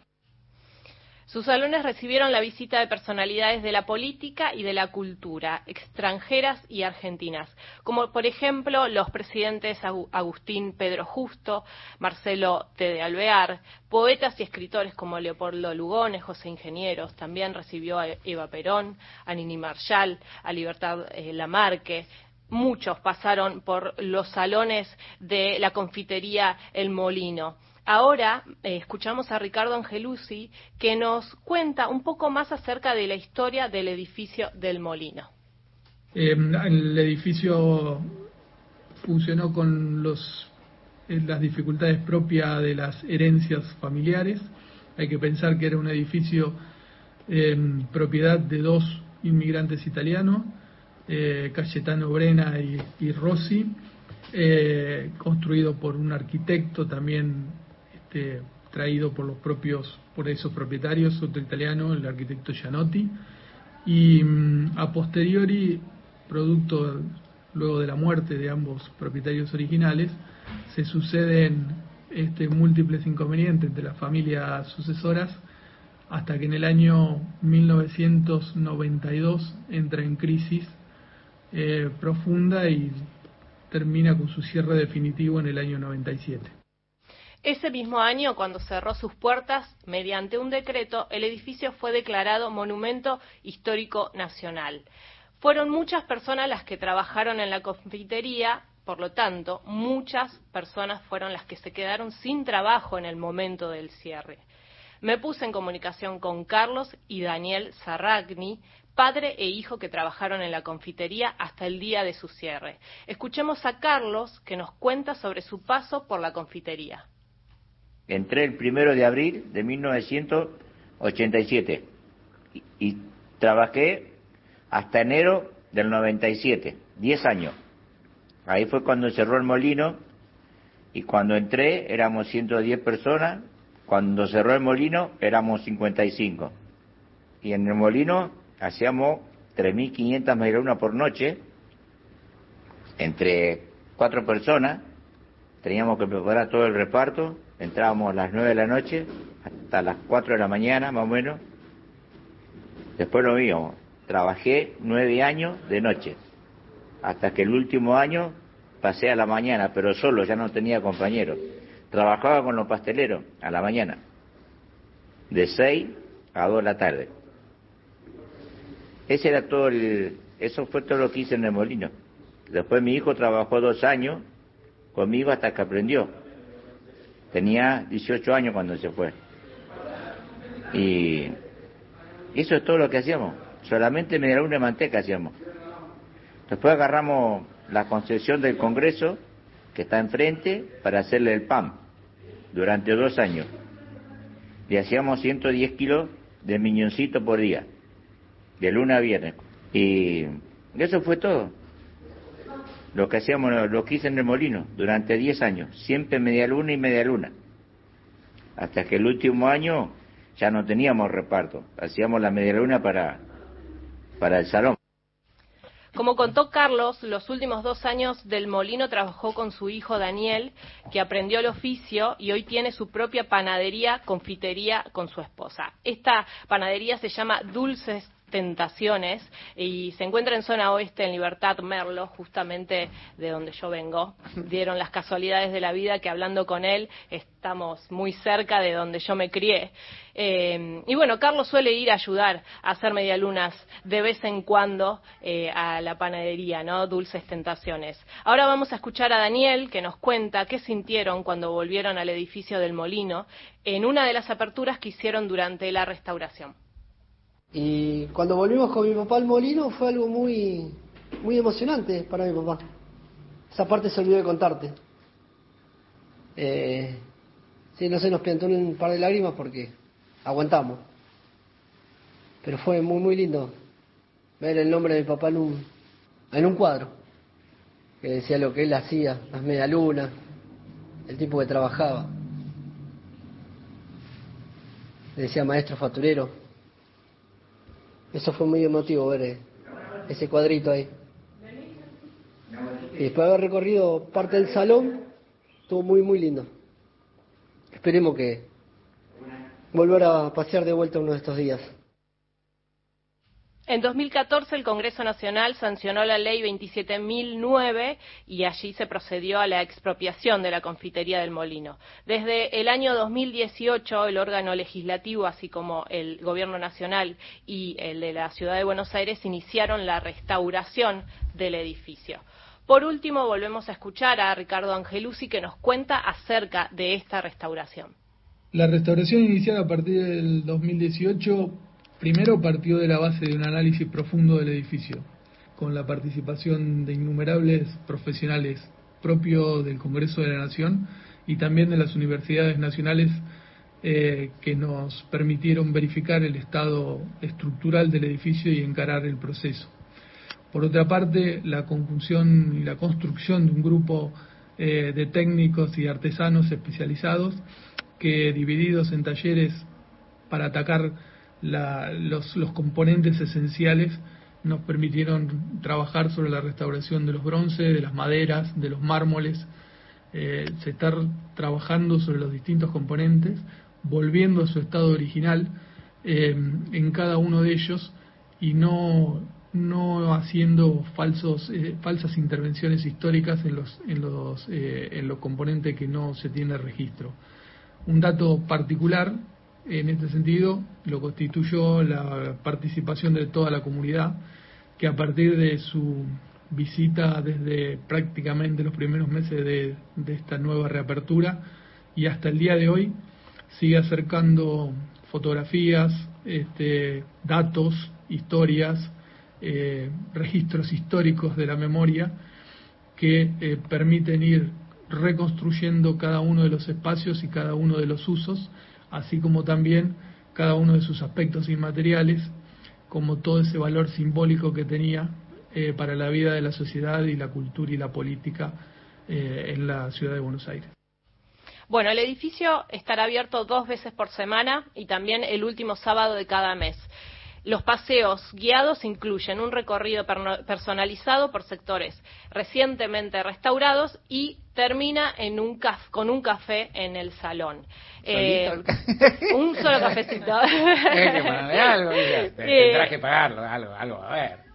sus salones recibieron la visita de personalidades de la política y de la cultura, extranjeras y argentinas, como por ejemplo los presidentes Agustín Pedro Justo, Marcelo T. de Alvear, poetas y escritores como Leopoldo Lugones, José Ingenieros, también recibió a Eva Perón, a Nini Marshall, a Libertad eh, Lamarque, muchos pasaron por los salones de la confitería El Molino. Ahora eh, escuchamos a Ricardo Angelucci que nos cuenta un poco más acerca de la historia del edificio del Molino. Em, el edificio funcionó con eh, las dificultades propias de las herencias familiares. Hay que pensar que era un edificio propiedad de dos inmigrantes italianos, eh, Cayetano Brena y, Rossi, construido por un arquitecto también este, traído por los propios, por esos propietarios, otro italiano, el arquitecto Gianotti, y mm, a posteriori, producto luego de la muerte de ambos propietarios originales, se suceden este, múltiples inconvenientes de las familias sucesoras hasta que en el año 1992 entra en crisis eh, profunda y termina con su cierre definitivo en el año 97. Ese mismo año, cuando cerró sus puertas, mediante un decreto, el edificio fue declarado Monumento Histórico Nacional. Fueron muchas personas las que trabajaron en la confitería, por lo tanto, muchas personas fueron las que se quedaron sin trabajo en el momento del cierre. Me puse en comunicación con Carlos y Daniel Sarragni, padre e hijo que trabajaron en la confitería hasta el día de su cierre. Escuchemos a Carlos que nos cuenta sobre su paso por la confitería. Entré el primero de abril de 1987 y, y trabajé hasta enero del 97, 10 años. Ahí fue cuando cerró el molino y cuando entré éramos 110 personas, cuando cerró el molino éramos 55. Y en el molino hacíamos 3.500 medialunas por noche, entre cuatro personas, teníamos que preparar todo el reparto, entrábamos a las 9 de la noche hasta las 4 de la mañana más o menos, después lo íbamos, trabajé nueve años de noche, hasta que el último año pasé a la mañana, pero solo, ya no tenía compañeros. Trabajaba con los pasteleros a la mañana, de 6 a 2 de la tarde. Ese era todo el, eso fue todo lo que hice en el molino. Después mi hijo trabajó dos años conmigo hasta que aprendió. Tenía 18 años cuando se fue. Y eso es todo lo que hacíamos. Solamente media luna de manteca hacíamos. Después agarramos la concesión del Congreso, que está enfrente, para hacerle el pan, durante dos años. Le hacíamos 110 kilos de miñoncito por día de luna a viernes. Y eso fue todo. Lo que hacíamos, lo que hice en el molino durante 10 años, siempre media luna y media luna. Hasta que el último año ya no teníamos reparto, hacíamos la media luna para, para el salón. Como contó Carlos, los últimos dos años del molino trabajó con su hijo Daniel, que aprendió el oficio y hoy tiene su propia panadería, confitería con su esposa. Esta panadería se llama Dulces Tentaciones y se encuentra en zona oeste en Libertad Merlo, justamente de donde yo vengo. Dieron las casualidades de la vida que hablando con él estamos muy cerca de donde yo me crié. Eh, y bueno, Carlos suele ir a ayudar a hacer medialunas de vez en cuando eh, a la panadería, ¿no? Dulces Tentaciones. Ahora vamos a escuchar a Daniel que nos cuenta qué sintieron cuando volvieron al edificio del Molino en una de las aperturas que hicieron durante la restauración. Y cuando volvimos con mi papá al molino fue algo muy, muy emocionante para mi papá. Esa parte se olvidó de contarte. Eh, sí, no sé, nos pintó un par de lágrimas porque aguantamos. Pero fue muy, muy lindo ver el nombre de mi papá en un, en un cuadro que decía lo que él hacía, las medialunas, el tipo que trabajaba. decía maestro facturero. Eso fue muy emotivo ver eh, ese cuadrito ahí. Y después de haber recorrido parte del salón, estuvo muy, muy lindo. Esperemos que volver a pasear de vuelta uno de estos días. En 2014 el Congreso Nacional sancionó la ley 27.009 y allí se procedió a la expropiación de la confitería del Molino. Desde el año 2018 el órgano legislativo, así como el Gobierno Nacional y el de la Ciudad de Buenos Aires, iniciaron la restauración del edificio. Por último, volvemos a escuchar a Ricardo Angelusi que nos cuenta acerca de esta restauración. La restauración iniciada a partir del 2018 Primero partió de la base de un análisis profundo del edificio, con la participación de innumerables profesionales propios del Congreso de la Nación y también de las universidades nacionales eh, que nos permitieron verificar el estado estructural del edificio y encarar el proceso. Por otra parte, la conjunción y la construcción de un grupo eh, de técnicos y artesanos especializados que divididos en talleres para atacar los, componentes esenciales nos permitieron trabajar sobre la restauración de los bronces, de las maderas, de los mármoles, eh, se está trabajando sobre los distintos componentes, volviendo a su estado original eh, en cada uno de ellos y no, no haciendo falsos, eh, falsas intervenciones históricas en los, en, los, en los componentes que no se tiene registro. Un dato particular en este sentido lo constituyó la participación de toda la comunidad, que a partir de su visita desde prácticamente los primeros meses de, esta nueva reapertura y hasta el día de hoy sigue acercando fotografías, este, datos, historias, eh, registros históricos de la memoria que eh, permiten ir reconstruyendo cada uno de los espacios y cada uno de los usos, así como también cada uno de sus aspectos inmateriales, como todo ese valor simbólico que tenía eh, para la vida de la sociedad y la cultura y la política eh, en la ciudad de Buenos Aires. Bueno, el edificio estará abierto dos veces por semana y también el último sábado de cada mes. Los paseos guiados incluyen un recorrido personalizado por sectores recientemente restaurados y termina en un con un café en el salón. Eh, un solo cafecito. algo, tendrás que pagarlo, algo, algo, a ver.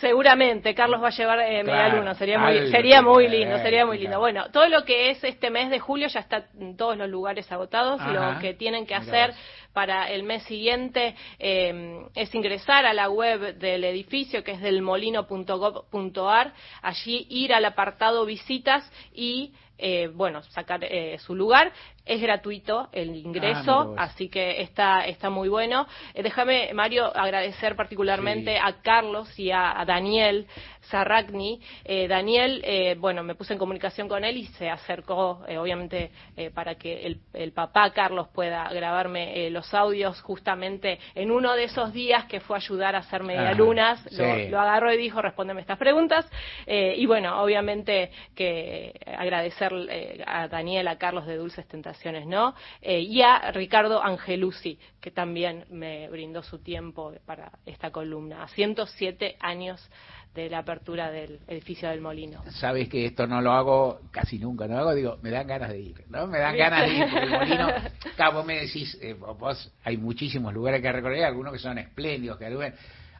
Seguramente, Carlos va a llevar eh, media luna, sería muy, sería muy lindo, sería muy lindo. Bueno, todo lo que es este mes de julio ya está en todos los lugares agotados. Lo que tienen que hacer para el mes siguiente eh, es ingresar a la web del edificio, que es del molino.gov.ar, allí ir al apartado visitas y eh, bueno, sacar eh, su lugar. Es gratuito el ingreso, ah, así que está, está muy bueno. Eh, déjame, Mario, agradecer particularmente a Carlos y a, Daniel Sarracni. Daniel, bueno, me puse en comunicación con él y se acercó, obviamente, para que el, el, papá Carlos pueda grabarme los audios justamente en uno de esos días que fue a ayudar a hacer medialunas. Lo, lo, agarró y dijo, respóndeme estas preguntas. y bueno, obviamente que agradecer eh, a Daniel, a Carlos de Dulces Tentaciones, ¿no? Eh, y a Ricardo Angelucci, que también me brindó su tiempo para esta columna. A 107 años de la apertura del edificio del Molino. Sabes que esto no lo hago casi nunca, no lo hago, digo, me dan ganas de ir, ¿no? Me dan ganas de ir, porque el Molino, vos me decís, eh, vos hay muchísimos lugares que recorrer, algunos que son espléndidos, que aluden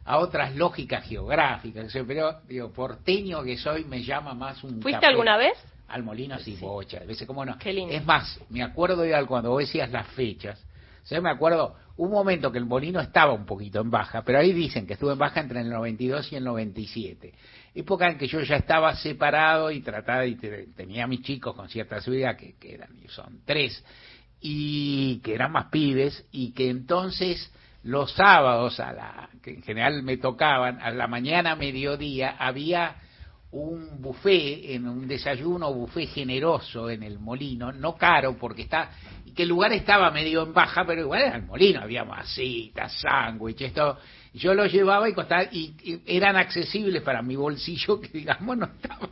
a otras lógicas geográficas, pero digo, porteño que soy me llama más un ¿Fuiste alguna vez? Al molino así bocha, a veces como no. Qué Es más, me acuerdo de cuando vos decías las fechas, yo me acuerdo un momento que el molino estaba un poquito en baja, pero ahí dicen que estuvo en baja entre el 92 y el 97. Época en que yo ya estaba separado y trataba, y tenía a mis chicos con cierta seguridad, que, que eran, son tres, y que eran más pibes, y que entonces los sábados, a la, que en general me tocaban, a la mañana, mediodía, había un buffet, en un desayuno buffet generoso en el molino, no caro porque está, que el lugar estaba medio en baja, pero igual era el molino, había masitas, sándwiches, todo. Yo los llevaba y costaba, y, eran accesibles para mi bolsillo, que digamos no estaba,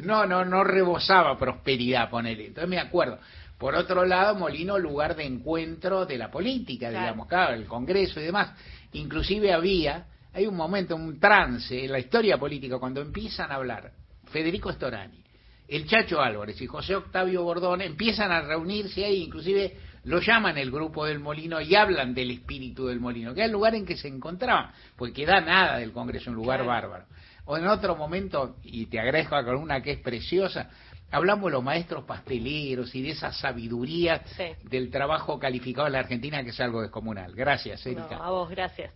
no, no, no rebosaba prosperidad ponerle. Entonces me acuerdo. Por otro lado, Molino, lugar de encuentro de la política, digamos, claro, el Congreso y demás. Inclusive había, hay un momento, un trance en la historia política cuando empiezan a hablar Federico Storani, el Chacho Álvarez y José Octavio Bordón empiezan a reunirse ahí, inclusive lo llaman el grupo del Molino y hablan del espíritu del Molino, que es el lugar en que se encontraban, porque da nada del Congreso, un lugar bárbaro. O en otro momento, y te agradezco con una que es preciosa, hablamos de los maestros pasteleros y de esa sabiduría del trabajo calificado en la Argentina, que es algo descomunal. Gracias, Erika. a vos, gracias.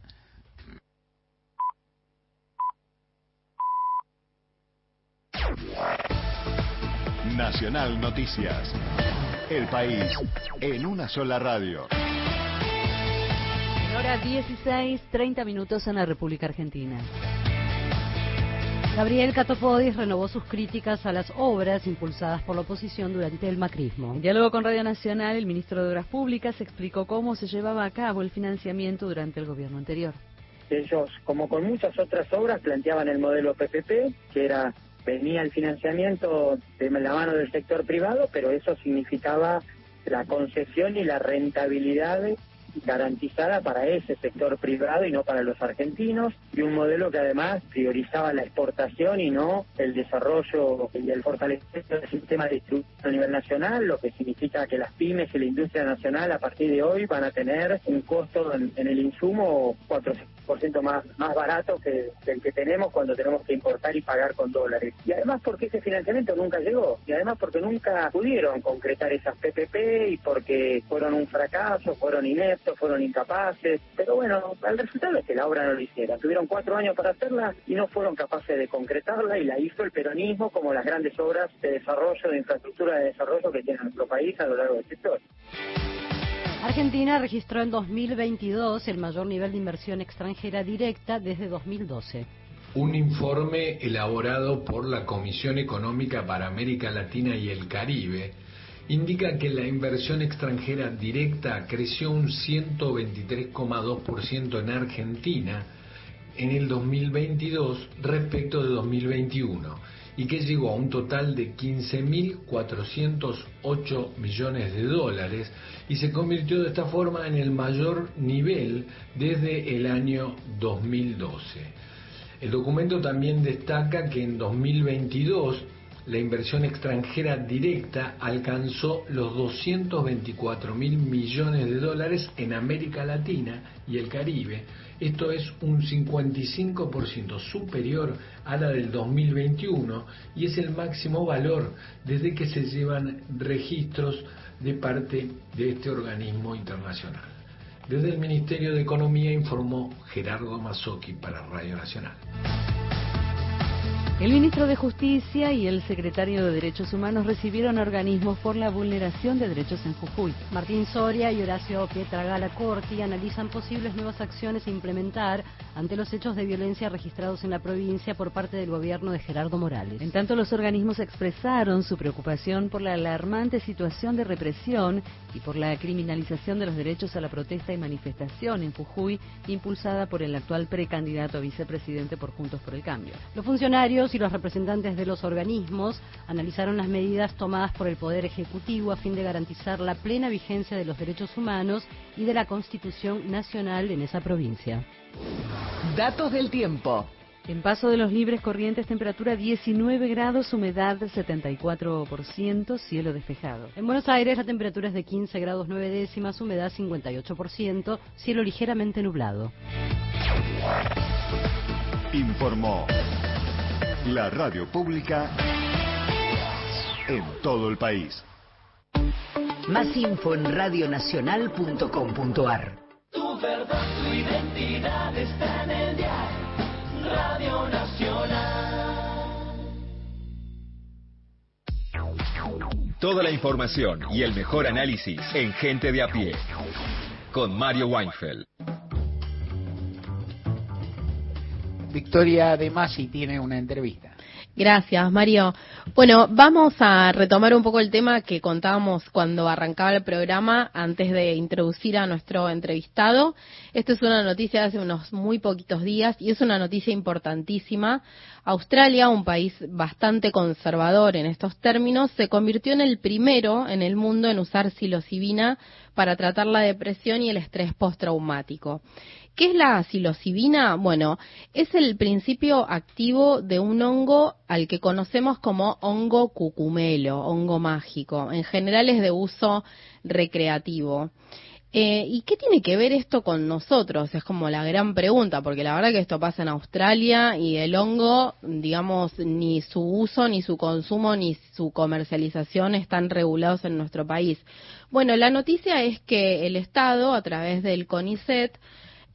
Nacional Noticias. El país en una sola radio. hora 16, 30 minutos en la República Argentina. Gabriel Catopodis renovó sus críticas a las obras impulsadas por la oposición durante el macrismo. En diálogo con Radio Nacional, el ministro de Obras Públicas explicó cómo se llevaba a cabo el financiamiento durante el gobierno anterior. Ellos, como con muchas otras obras, planteaban el modelo PPP, que era venía el financiamiento de la mano del sector privado, pero eso significaba la concesión y la rentabilidad garantizada para ese sector privado y no para los argentinos, y un modelo que además priorizaba la exportación y no el desarrollo y el fortalecimiento del sistema de distribución a nivel nacional, lo que significa que las pymes y la industria nacional a partir de hoy van a tener un costo en, el insumo 400% más, más barato que el que tenemos cuando tenemos que importar y pagar con dólares. Y además porque ese financiamiento nunca llegó, y además porque nunca pudieron concretar esas PPP y porque fueron un fracaso, fueron ineptos fueron incapaces, pero bueno, el resultado es que la obra no lo hiciera. Tuvieron cuatro años para hacerla y no fueron capaces de concretarla y la hizo el peronismo como las grandes obras de desarrollo, de infraestructura de desarrollo que tiene nuestro país a lo largo del sector. Argentina registró en 2022 el mayor nivel de inversión extranjera directa desde 2012. Un informe elaborado por la Comisión Económica para América Latina y el Caribe indica que la inversión extranjera directa creció un 123,2% en Argentina en el 2022 respecto de 2021 y que llegó a un total de 15.408 millones de dólares y se convirtió de esta forma en el mayor nivel desde el año 2012. El documento también destaca que en 2022 la inversión extranjera directa alcanzó los 224 mil millones de dólares en América Latina y el Caribe. Esto es un 55% superior a la del 2021 y es el máximo valor desde que se llevan registros de parte de este organismo internacional. Desde el Ministerio de Economía informó Gerardo Mazzocchi para Radio Nacional. El ministro de Justicia y el secretario de Derechos Humanos recibieron organismos por la vulneración de derechos en Jujuy. Martín Soria y Horacio Pietragala Corti analizan posibles nuevas acciones a implementar ante los hechos de violencia registrados en la provincia por parte del gobierno de Gerardo Morales. En tanto, los organismos expresaron su preocupación por la alarmante situación de represión y por la criminalización de los derechos a la protesta y manifestación en Jujuy, impulsada por el actual precandidato a vicepresidente por Juntos por el Cambio. Los funcionarios y los representantes de los organismos analizaron las medidas tomadas por el Poder Ejecutivo a fin de garantizar la plena vigencia de los derechos humanos y de la Constitución Nacional en esa provincia. Datos del tiempo. En Paso de los Libres Corrientes, temperatura 19 grados, humedad 74%, cielo despejado. En Buenos Aires, la temperatura es de 15 grados 9 décimas, humedad 58%, cielo ligeramente nublado. Informó la radio pública en todo el país. Más info en radionacional.com.ar. Tu verdad, tu identidad está en el diario Radio Nacional. Toda la información y el mejor análisis en Gente de a pie. Con Mario Weinfeld. Victoria de Masi tiene una entrevista. Gracias, Mario. Bueno, vamos a retomar un poco el tema que contábamos cuando arrancaba el programa antes de introducir a nuestro entrevistado. Esto es una noticia de hace unos muy poquitos días y es una noticia importantísima. Australia, un país bastante conservador en estos términos, se convirtió en el primero en el mundo en usar psilocibina para tratar la depresión y el estrés postraumático. ¿Qué es la psilocibina? Bueno, es el principio activo de un hongo al que conocemos como hongo cucumelo, hongo mágico. En general es de uso recreativo. Eh, ¿Y qué tiene que ver esto con nosotros? Es como la gran pregunta, porque la verdad que esto pasa en Australia y el hongo, digamos, ni su uso, ni su consumo, ni su comercialización están regulados en nuestro país. Bueno, la noticia es que el Estado, a través del CONICET,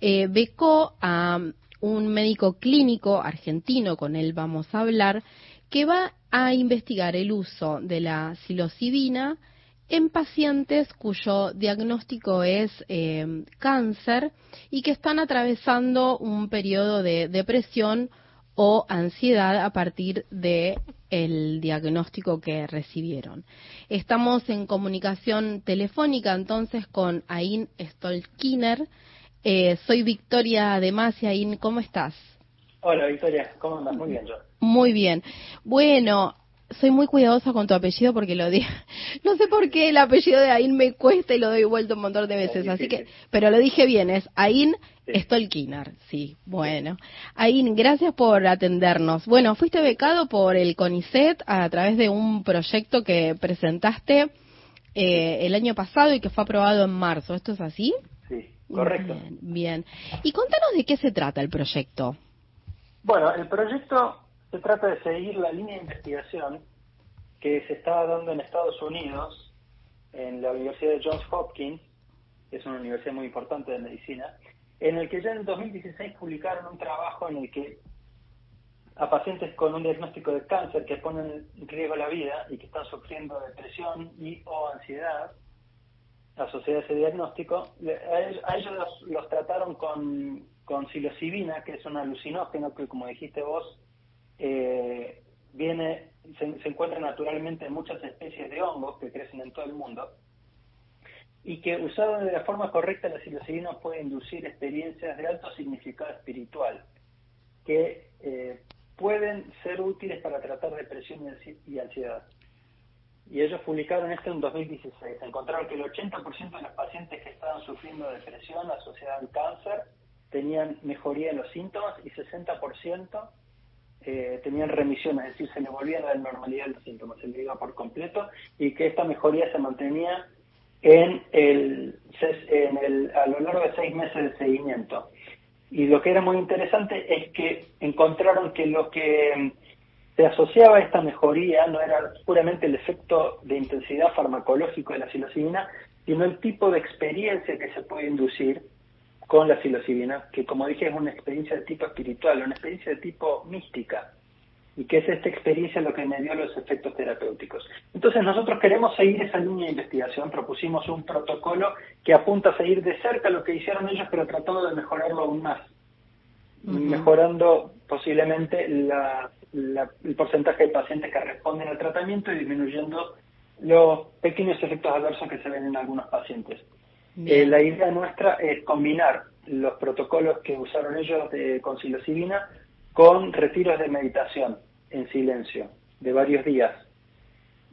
eh, becó a un médico clínico argentino, con él vamos a hablar, que va a investigar el uso de la psilocibina en pacientes cuyo diagnóstico es eh, cáncer y que están atravesando un periodo de depresión o ansiedad a partir de el diagnóstico que recibieron. Estamos en comunicación telefónica entonces con Ain Stolkiner. Eh, soy Victoria de Ain, ¿cómo estás? Hola Victoria, ¿cómo andas? Muy bien yo. Muy bien. Bueno, soy muy cuidadosa con tu apellido porque lo dije. No sé por qué el apellido de Ain me cuesta y lo doy vuelta un montón de veces, así que, pero lo dije bien, es Ain Stolkinar, sí, bueno. Ain, gracias por atendernos. Bueno, fuiste becado por el CONICET a través de un proyecto que presentaste eh, el año pasado y que fue aprobado en marzo, ¿esto es así? Correcto. Bien, bien. Y contanos de qué se trata el proyecto. Bueno, el proyecto se trata de seguir la línea de investigación que se estaba dando en Estados Unidos, en la Universidad de Johns Hopkins, que es una universidad muy importante de medicina, en el que ya en 2016 publicaron un trabajo en el que a pacientes con un diagnóstico de cáncer que ponen en riesgo la vida y que están sufriendo depresión y o ansiedad asociada a ese diagnóstico, a ellos, los, trataron con, con psilocibina, que es un alucinógeno que, como dijiste vos, eh, viene, se, encuentra naturalmente en muchas especies de hongos que crecen en todo el mundo y que usado de la forma correcta la psilocibina puede inducir experiencias de alto significado espiritual que eh, pueden ser útiles para tratar depresión y ansiedad. Y ellos publicaron esto en 2016. Encontraron que el 80% de los pacientes que estaban sufriendo depresión asociada al cáncer tenían mejoría en los síntomas y 60% eh, tenían remisión, es decir, se le volvían a la normalidad los síntomas, se le iba por completo y que esta mejoría se mantenía en el, en el, a lo largo de seis meses de seguimiento. Y lo que era muy interesante es que encontraron que lo que se asociaba esta mejoría no era puramente el efecto de intensidad farmacológico de la psilocibina, sino el tipo de experiencia que se puede inducir con la psilocibina, que como dije es una experiencia de tipo espiritual, una experiencia de tipo mística, y que es esta experiencia lo que me dio los efectos terapéuticos. Entonces nosotros queremos seguir esa línea de investigación, propusimos un protocolo que apunta a seguir de cerca lo que hicieron ellos, pero tratando de mejorarlo aún más, mejorando posiblemente el porcentaje de pacientes que responden al tratamiento y disminuyendo los pequeños efectos adversos que se ven en algunos pacientes. Eh, la idea nuestra es combinar los protocolos que usaron ellos de, con psilocibina con retiros de meditación en silencio de varios días.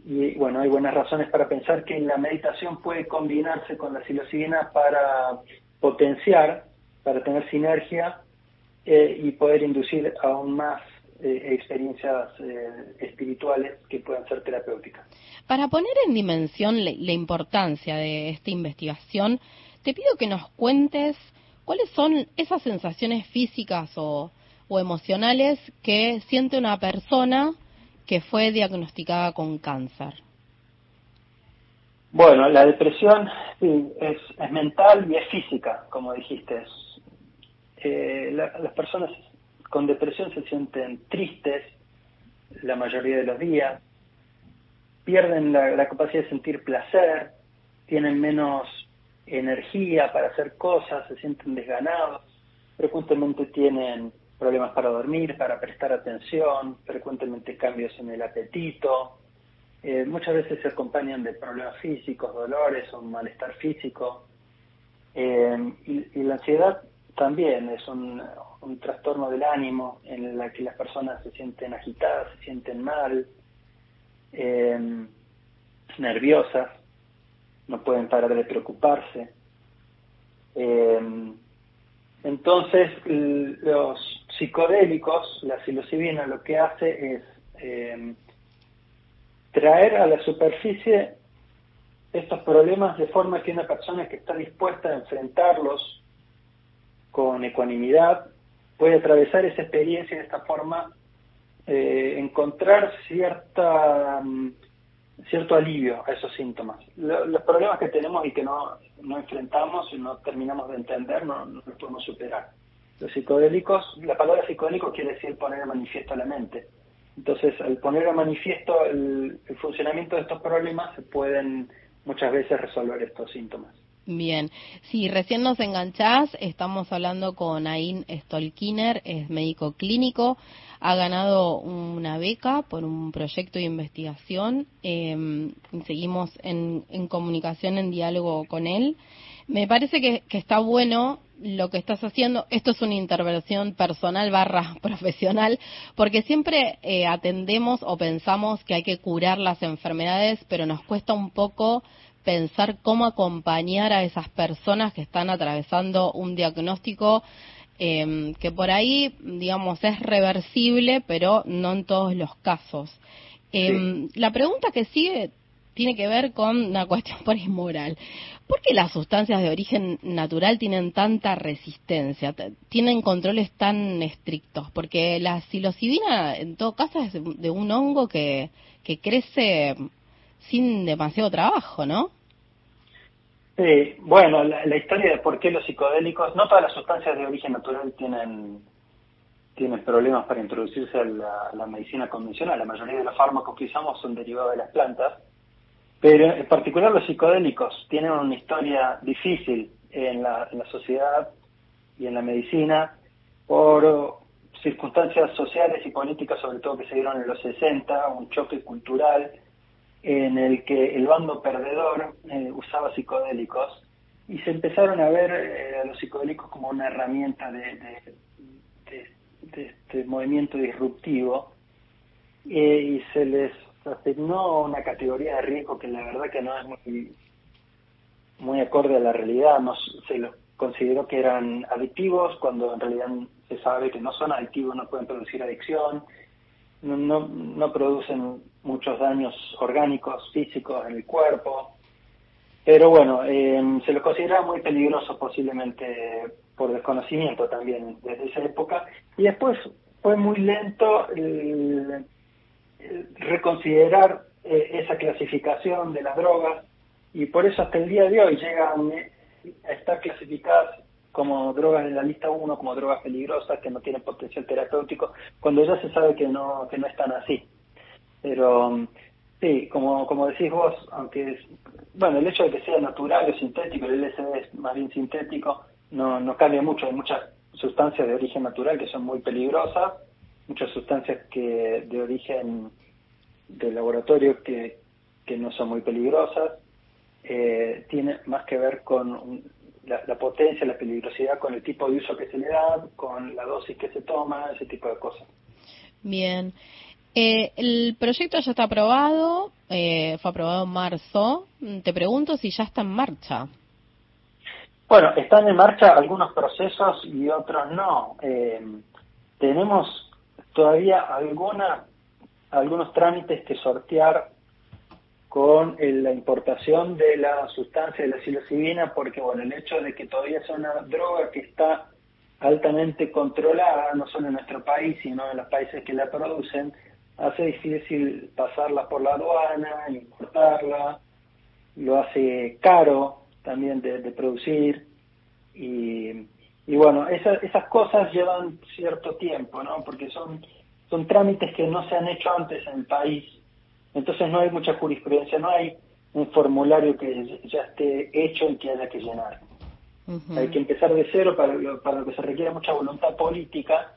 Y bueno, hay buenas razones para pensar que la meditación puede combinarse con la psilocibina para potenciar, para tener sinergia eh, y poder inducir aún más eh, experiencias eh, espirituales que puedan ser terapéuticas. Para poner en dimensión la, importancia de esta investigación, te pido que nos cuentes cuáles son esas sensaciones físicas o, emocionales que siente una persona que fue diagnosticada con cáncer. Bueno, la depresión es, es, mental y es física, como dijiste. Eh, las personas con depresión se sienten tristes la mayoría de los días, pierden la, capacidad de sentir placer, tienen menos energía para hacer cosas, se sienten desganados, frecuentemente tienen problemas para dormir, para prestar atención, frecuentemente cambios en el apetito, eh, muchas veces se acompañan de problemas físicos, dolores o malestar físico. Eh, y, la ansiedad también es un, trastorno del ánimo en la que las personas se sienten agitadas, se sienten mal, eh, nerviosas, no pueden parar de preocuparse. Eh, entonces, los psicodélicos, la psilocibina, lo que hace es eh, traer a la superficie estos problemas de forma que una persona que está dispuesta a enfrentarlos con ecuanimidad, puede atravesar esa experiencia de esta forma, eh, encontrar cierta mm, cierto alivio a esos síntomas. los problemas que tenemos y que no, no enfrentamos y no terminamos de entender, no, no los podemos superar. Los psicodélicos, la palabra psicodélico quiere decir poner a manifiesto la mente. Entonces, al poner a manifiesto el funcionamiento de estos problemas, se pueden muchas veces resolver estos síntomas. Bien, si recién nos enganchás, estamos hablando con Ain Stolkiner, es médico clínico, ha ganado una beca por un proyecto de investigación, eh, seguimos en, comunicación, en diálogo con él. Me parece que, está bueno lo que estás haciendo. Esto es una intervención personal barra profesional, porque siempre eh, atendemos o pensamos que hay que curar las enfermedades, pero nos cuesta un poco pensar cómo acompañar a esas personas que están atravesando un diagnóstico eh, que por ahí, digamos, es reversible, pero no en todos los casos. Em, la pregunta que sigue tiene que ver con una cuestión por moral. ¿Por qué las sustancias de origen natural tienen tanta resistencia? ¿Tienen controles tan estrictos? Porque la psilocibina, en todo caso, es de un hongo que, que crece sin demasiado trabajo, ¿no? Sí, bueno, la, historia de por qué los psicodélicos, no todas las sustancias de origen natural tienen, problemas para introducirse a la, medicina convencional. La mayoría de los fármacos que usamos son derivados de las plantas, pero en particular los psicodélicos tienen una historia difícil en la, en la sociedad y en la medicina por circunstancias sociales y políticas, sobre todo que se dieron en los 60, un choque cultural en el que el bando perdedor eh, usaba psicodélicos y se empezaron a ver eh, a los psicodélicos como una herramienta de, de, este movimiento disruptivo eh, y se les asignó una categoría de riesgo que la verdad que no es muy, muy acorde a la realidad, no, se los consideró que eran adictivos cuando en realidad se sabe que no son adictivos, no pueden producir adicción, no, no, producen muchos daños orgánicos, físicos en el cuerpo. Pero bueno, eh, se lo considera muy peligroso posiblemente por desconocimiento también desde esa época. Y después fue muy lento reconsiderar eh, esa clasificación de las drogas y por eso hasta el día de hoy llegan a estar clasificadas como drogas en la lista 1, como drogas peligrosas que no tienen potencial terapéutico, cuando ya se sabe que no, que no están así. Pero sí, como, como decís vos, aunque es, bueno, el hecho de que sea natural o sintético, el LSD es más bien sintético, no, no cambia mucho, hay muchas sustancias de origen natural que son muy peligrosas, muchas sustancias que de origen de laboratorio que, que no son muy peligrosas, eh, tiene más que ver con la, potencia, la peligrosidad con el tipo de uso que se le da, con la dosis que se toma, ese tipo de cosas. Bien. Eh, el proyecto ya está aprobado, eh, fue aprobado en marzo. Te pregunto si ya está en marcha. Bueno, están en marcha algunos procesos y otros no. Eh, tenemos todavía alguna, algunos trámites que sortear con la importación de la sustancia de la psilocibina, porque bueno, el hecho de que todavía es una droga que está altamente controlada, no solo en nuestro país, sino en los países que la producen, hace difícil pasarla por la aduana, importarla, lo hace caro también de, producir, y, y bueno, esas cosas llevan cierto tiempo, ¿no? Porque son, son trámites que no se han hecho antes en el país, entonces no hay mucha jurisprudencia, no hay un formulario que ya esté hecho y que haya que llenar. Hay que empezar de cero para lo, para lo que se requiere mucha voluntad política.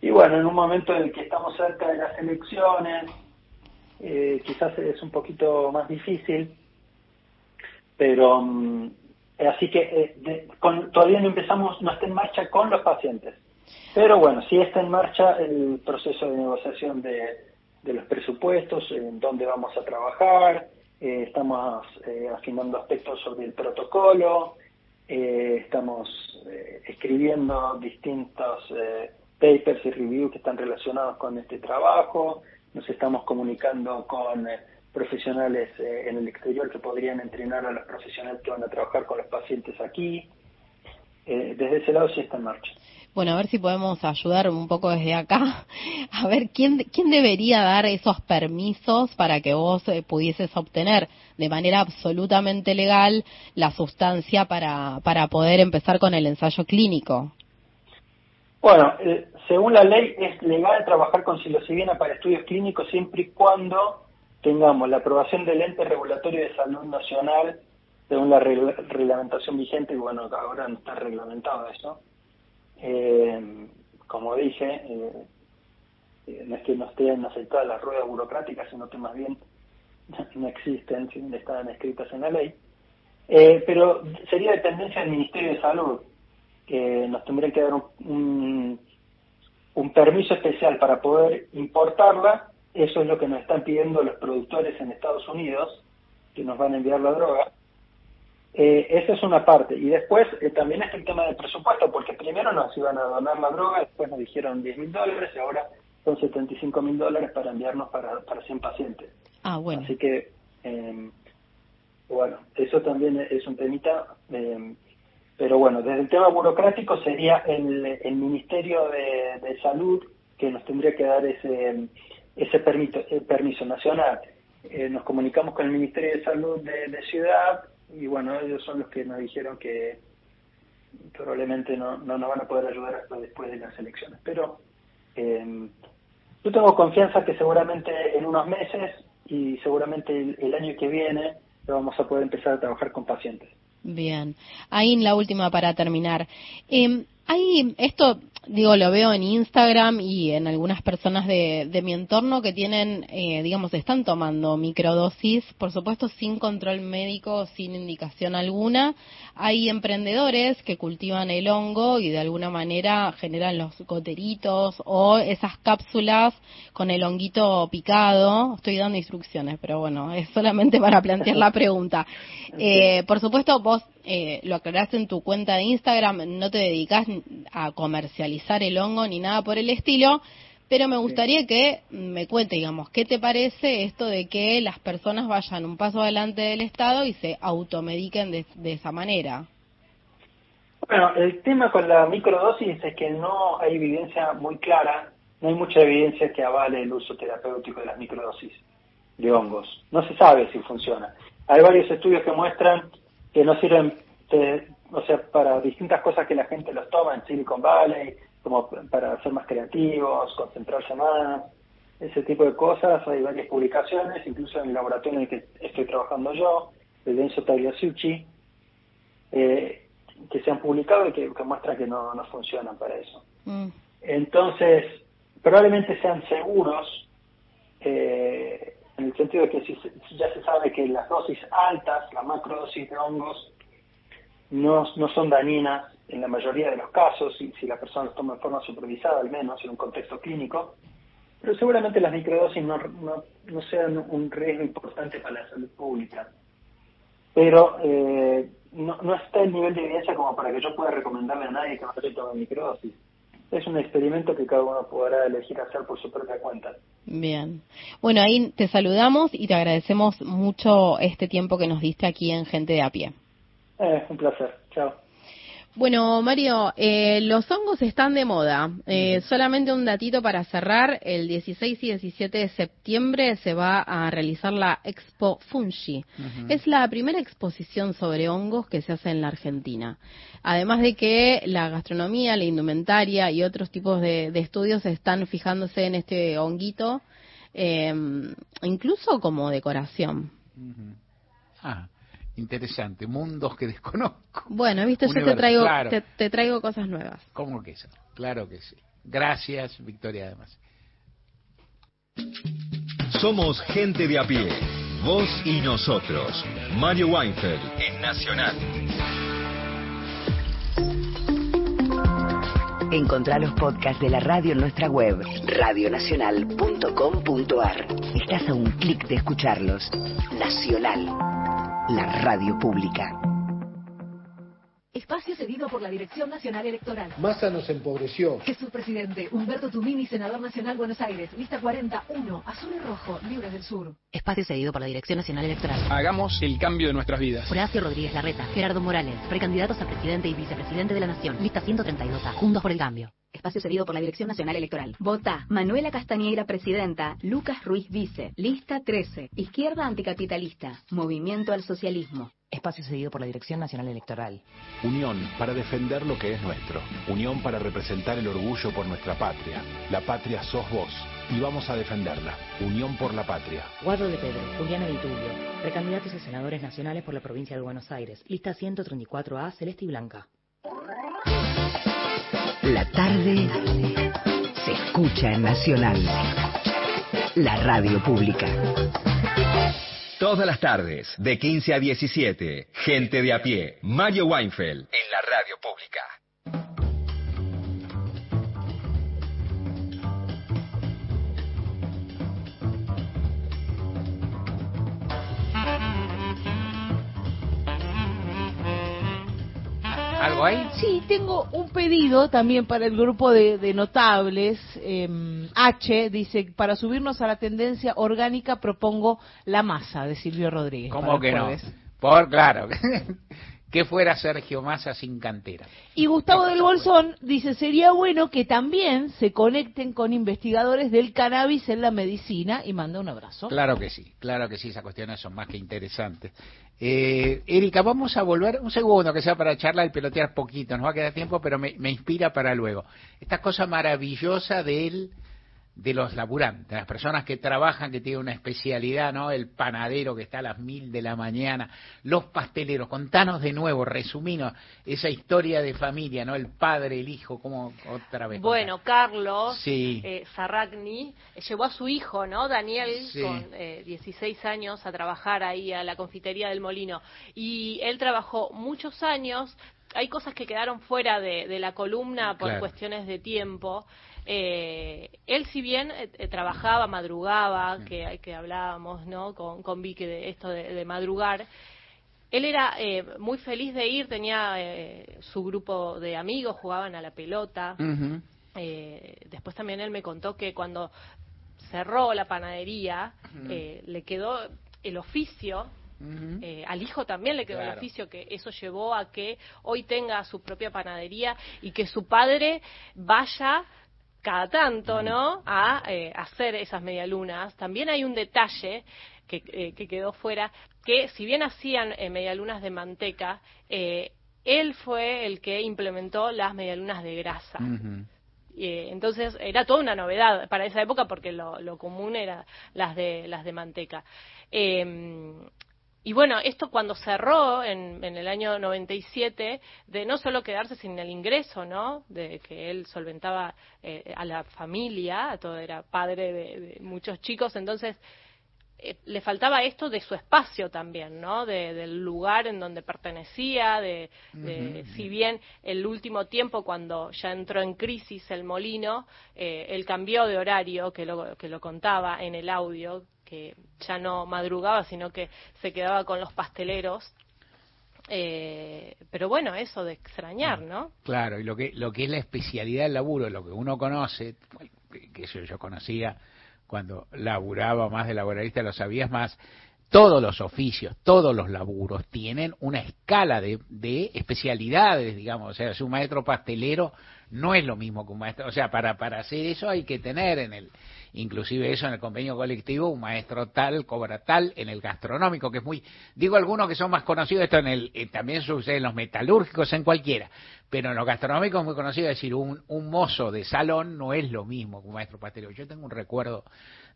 Y bueno, en un momento en el que estamos cerca de las elecciones, eh, quizás es un poquito más difícil, pero mm, así que eh, todavía no empezamos, no está en marcha con los pacientes. Pero bueno, sí está en marcha el proceso de negociación de, de los presupuestos, en dónde vamos a trabajar, eh, estamos eh, afinando aspectos sobre el protocolo, eh, estamos escribiendo distintos papers y reviews que están relacionados con este trabajo, nos estamos comunicando con profesionales en el exterior que podrían entrenar a los profesionales que van a trabajar con los pacientes aquí. desde ese lado sí está en marcha. Bueno, a ver si podemos ayudar un poco desde acá. A ver, ¿quién, quién debería dar esos permisos para que vos eh, pudieses obtener de manera absolutamente legal la sustancia para, para poder empezar con el ensayo clínico? Bueno, eh, según la ley es legal trabajar con psilocibina para estudios clínicos siempre y cuando tengamos la aprobación del ente regulatorio de salud nacional según la reglamentación vigente, y bueno, ahora no está reglamentado eso. Eh, como dije, eh, no es que no estén aceptadas las ruedas burocráticas, sino que más bien no existen, si están escritas en la ley. Eh, pero sería dependencia del Ministerio de Salud, que nos tendría que dar un, un, permiso especial para poder importarla. Eso es lo que nos están pidiendo los productores en Estados Unidos, que nos van a enviar la droga. Eh, esa es una parte. Y después eh, también es el tema del presupuesto, porque primero nos iban a donar la droga, después nos dijeron 10 mil dólares y ahora son 75 mil dólares para enviarnos para, para 100 pacientes. Ah, bueno. Así que, eh, bueno, eso también es un temita. Eh, pero bueno, desde el tema burocrático sería el, el Ministerio de, Salud que nos tendría que dar ese, ese permiso, el permiso nacional. Eh, nos comunicamos con el Ministerio de Salud de, Ciudad y bueno, ellos son los que nos dijeron que probablemente no, no nos van a poder ayudar hasta después de las elecciones. Pero eh, yo tengo confianza que seguramente en unos meses y seguramente el, año que viene vamos a poder empezar a trabajar con pacientes. Bien, ahí la última para terminar. Eh, hay esto, digo, lo veo en Instagram y en algunas personas de, de mi entorno que tienen, eh, digamos, están tomando microdosis, por supuesto sin control médico, sin indicación alguna. Hay emprendedores que cultivan el hongo y de alguna manera generan los goteritos o esas cápsulas con el honguito picado. Estoy dando instrucciones, pero bueno, es solamente para plantear la pregunta. Eh, por supuesto, vos eh, lo aclaraste en tu cuenta de Instagram, no te dedicas a comercializar el hongo ni nada por el estilo, pero me gustaría que me cuente, digamos, ¿qué te parece esto de que las personas vayan un paso adelante del Estado y se automediquen de, esa manera? Bueno, el tema con la microdosis es que no hay evidencia muy clara, no hay mucha evidencia que avale el uso terapéutico de las microdosis de hongos. No se sabe si funciona. Hay varios estudios que muestran que no sirven, o sea, para distintas cosas que la gente los toma en Silicon Valley, como para ser más creativos, concentrarse más, ese tipo de cosas. Hay varias publicaciones, incluso en el laboratorio en el que estoy trabajando yo, de Denso Tagliasucci, eh, que se han publicado y que, muestran que no, no funcionan para eso. Mm. Entonces, probablemente sean seguros eh, en el sentido de que si, ya se sabe que las dosis altas, la macrodosis de hongos, no, no son dañinas en la mayoría de los casos, si, si la persona los toma de forma supervisada, al menos en un contexto clínico, pero seguramente las microdosis no, no, no sean un riesgo importante para la salud pública. Pero eh, no, no está el nivel de evidencia como para que yo pueda recomendarle a nadie que vaya a tomar microdosis es un experimento que cada uno podrá elegir hacer por su propia cuenta. Bien. Bueno, ahí te saludamos y te agradecemos mucho este tiempo que nos diste aquí en Gente de a pie. Eh, un placer. Chao. Bueno, Mario, eh, los hongos están de moda. Eh, solamente un datito para cerrar. El 16 y 17 de septiembre se va a realizar la Expo Fungi. Es la primera exposición sobre hongos que se hace en la Argentina. Además de que la gastronomía, la indumentaria y otros tipos de, estudios están fijándose en este honguito, eh, incluso como decoración. Ah interesante, mundos que desconozco. Bueno, viste, yo te traigo, te, traigo cosas nuevas. ¿Cómo que eso? Claro que sí. Gracias, Victoria, además. Somos gente de a pie, vos y nosotros. Mario Weinfeld, en Nacional. Encontrá los podcasts de la radio en nuestra web, radionacional.com.ar. Estás a un clic de escucharlos. Nacional la radio pública. Espacio cedido por la Dirección Nacional Electoral. Massa nos empobreció. Jesús Presidente, Humberto Tumini, Senador Nacional Buenos Aires, lista 41, azul y rojo, libres del sur. Espacio cedido por la Dirección Nacional Electoral. Hagamos el cambio de nuestras vidas. Horacio Rodríguez Larreta, Gerardo Morales, precandidatos a presidente y vicepresidente de la Nación, lista 132A, Juntos por el Cambio. Espacio cedido por la Dirección Nacional Electoral. Vota Manuela Castañeira, presidenta. Lucas Ruiz Vice. Lista 13. Izquierda anticapitalista. Movimiento al socialismo. Espacio cedido por la Dirección Nacional Electoral. Unión para defender lo que es nuestro. Unión para representar el orgullo por nuestra patria. La patria sos vos y vamos a defenderla. Unión por la patria. Guado de Pedro, Juliana Vitulio, precandidatos a senadores nacionales por la provincia de Buenos Aires. Lista 134A, celeste y blanca. La tarde se escucha en Nacional. La radio pública. Todas las tardes, de 15 a 17, gente de a pie, Mario Weinfeld, en la radio pública. ¿Algo ahí? Sí, tengo un pedido también para el grupo de, de notables. eh, H dice, para subirnos a la tendencia orgánica propongo La Masa de Silvio Rodríguez. ¿Cómo que no? Por claro. que fuera Sergio Massa sin cantera. Y Gustavo del Bolsón dice, sería bueno que también se conecten con investigadores del cannabis en la medicina y manda un abrazo. Claro que sí, claro que sí, esas cuestiones son más que interesantes. Eh, Erika, vamos a volver un segundo, que sea para charlar y pelotear poquito, nos va a quedar tiempo, pero me, me inspira para luego. Esta cosa maravillosa del de los laburantes, las personas que trabajan, que tienen una especialidad, ¿no? El panadero que está a las mil de la mañana, los pasteleros. Contanos de nuevo, resuminos esa historia de familia, ¿no? El padre, el hijo, como otra vez. Bueno, Carlos Sí. eh, Sarracni eh, llevó a su hijo, ¿no? Daniel, Sí. con eh, 16 años, a trabajar ahí a la confitería del Molino. Y él trabajó muchos años. Hay cosas que quedaron fuera de, de la columna por Claro. cuestiones de tiempo. Eh, él, si bien eh, eh, trabajaba, madrugaba, que, que hablábamos, ¿no? Con, con Vicky de esto de, de madrugar. Él era eh, muy feliz de ir, tenía eh, su grupo de amigos, jugaban a la pelota. Eh, después también él me contó que cuando cerró la panadería, eh, le quedó el oficio. Eh, al hijo también le quedó el oficio que eso llevó a que hoy tenga su propia panadería y que su padre vaya cada tanto, ¿no? A eh, hacer esas medialunas. También hay un detalle que, eh, que quedó fuera, que si bien hacían eh, medialunas de manteca, eh, él fue el que implementó las medialunas de grasa. Eh, entonces era toda una novedad para esa época porque lo, lo común era las de las de manteca. Y bueno, esto cuando cerró en, en el año 97, de no solo quedarse sin el ingreso, ¿no? De que él solventaba eh, a la familia, todo era padre de, de muchos chicos, entonces eh, le faltaba esto de su espacio también, ¿no? De- del lugar en donde pertenecía, de, de- si bien el último tiempo cuando ya entró en crisis el molino, eh, él cambió de horario, que lo, que lo contaba en el audio, que ya no madrugaba, sino que se quedaba con los pasteleros. Eh, pero bueno, eso de extrañar, ¿no? Claro, y lo que, lo que es la especialidad del laburo, lo que uno conoce, que eso yo conocía cuando laburaba más de laboralista, lo sabías más, todos los oficios, todos los laburos tienen una escala de, de especialidades, digamos, o sea, si un maestro pastelero no es lo mismo que un maestro, o sea, para, para hacer eso hay que tener en el, inclusive eso en el convenio colectivo, un maestro tal cobra tal en el gastronómico, que es muy, digo algunos que son más conocidos, esto en el, eh, también sucede en los metalúrgicos, en cualquiera, pero en los gastronómicos es muy conocido, es decir, un, un mozo de salón no es lo mismo que un maestro pastelero. Yo tengo un recuerdo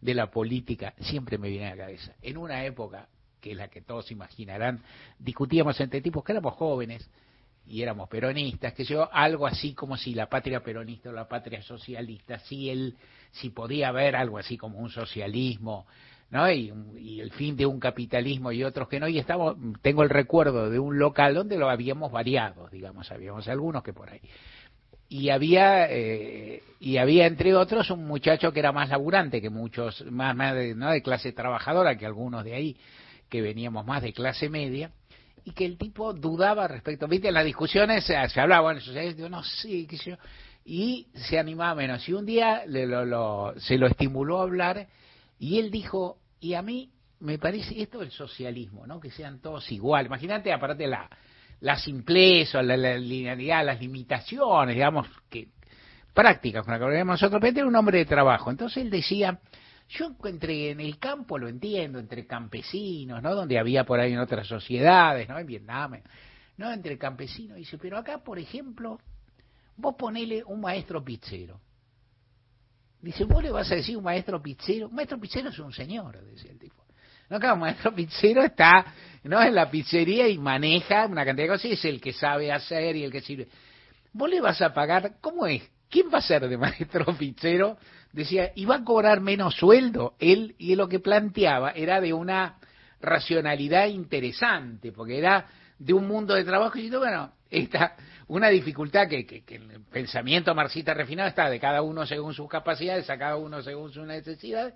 de la política, siempre me viene a la cabeza, en una época que es la que todos imaginarán, discutíamos entre tipos que éramos jóvenes, y éramos peronistas, que yo, algo así como si la patria peronista o la patria socialista, si él, si podía haber algo así como un socialismo, ¿no? Y, y el fin de un capitalismo y otros que no, y estamos, tengo el recuerdo de un local donde lo habíamos variado, digamos, habíamos algunos que por ahí. Y había, eh, y había entre otros un muchacho que era más laburante que muchos, más, más de, ¿no? de clase trabajadora que algunos de ahí, que veníamos más de clase media, y que el tipo dudaba respecto, viste, en las discusiones se, se hablaba, bueno, yo no sé, qué sé yo, y se animaba menos. Y un día le, lo, lo- se lo estimuló a hablar y él dijo, y a mí me parece esto del socialismo, ¿no? Que sean todos igual. Imagínate, aparte la, la simpleza, la, la linealidad, las limitaciones, digamos, que prácticas con las que hablamos nosotros, pero era un hombre de trabajo. Entonces él decía, Yo encontré en el campo, lo entiendo, entre campesinos, ¿no? Donde había por ahí en otras sociedades, ¿no? En Vietnam, ¿no? Entre campesinos. Dice, pero acá, por ejemplo, vos ponele un maestro pizzero. Dice, vos le vas a decir un maestro pizzero. Maestro pizzero es un señor, decía el tipo. No, claro, un maestro pizzero está no en la pizzería y maneja una cantidad de cosas y es el que sabe hacer y el que sirve. Vos le vas a pagar, ¿cómo es? ¿Quién va a ser de maestro pizzero? Decía, va a cobrar menos sueldo. Él, y lo que planteaba era de una racionalidad interesante, porque era de un mundo de trabajo y bueno, esta una dificultad que, que, que, el pensamiento marxista refinado está de cada uno según sus capacidades, a cada uno según sus necesidades.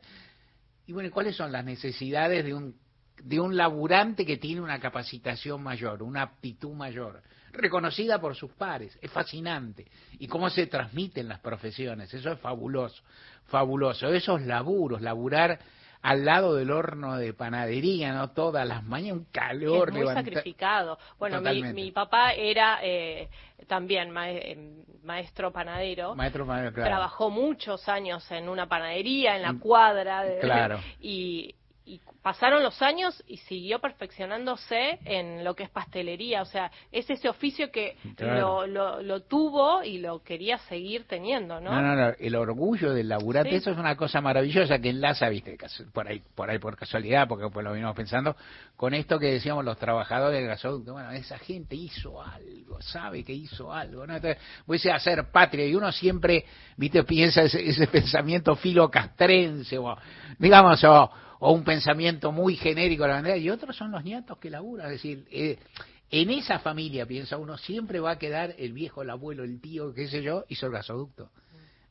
Y bueno, ¿cuáles son las necesidades de un, de un laburante que tiene una capacitación mayor, una aptitud mayor, reconocida por sus pares? Es fascinante. Y cómo se transmiten las profesiones, eso es fabuloso, fabuloso. Esos laburos, laburar al lado del horno de panadería, ¿no? Todas las mañanas, un calor. Es muy sacrificado. Bueno, mi, mi, papá era eh, también ma eh, maestro panadero. Maestro panadero, claro. Trabajó muchos años en una panadería, en la cuadra. De, claro. Y y pasaron los años y siguió perfeccionándose en lo que es pastelería. O sea, es ese oficio que Claro. lo, lo, lo tuvo y lo quería seguir teniendo, ¿no? No, no, no, el orgullo del laburante, Sí. eso es una cosa maravillosa que enlaza, viste, por ahí, por ahí por casualidad, porque pues lo venimos pensando, con esto que decíamos los trabajadores del gasoducto, bueno, esa gente hizo algo, sabe que hizo algo, ¿no? Entonces, voy a hacer patria, y uno siempre, viste, piensa ese, ese pensamiento filocastrense, o, digamos, o, o un pensamiento muy genérico de la bandera, y otros son los nietos que laburan, es decir, eh, en esa familia, piensa uno, siempre va a quedar el viejo, el abuelo, el tío, qué sé yo, hizo el gasoducto.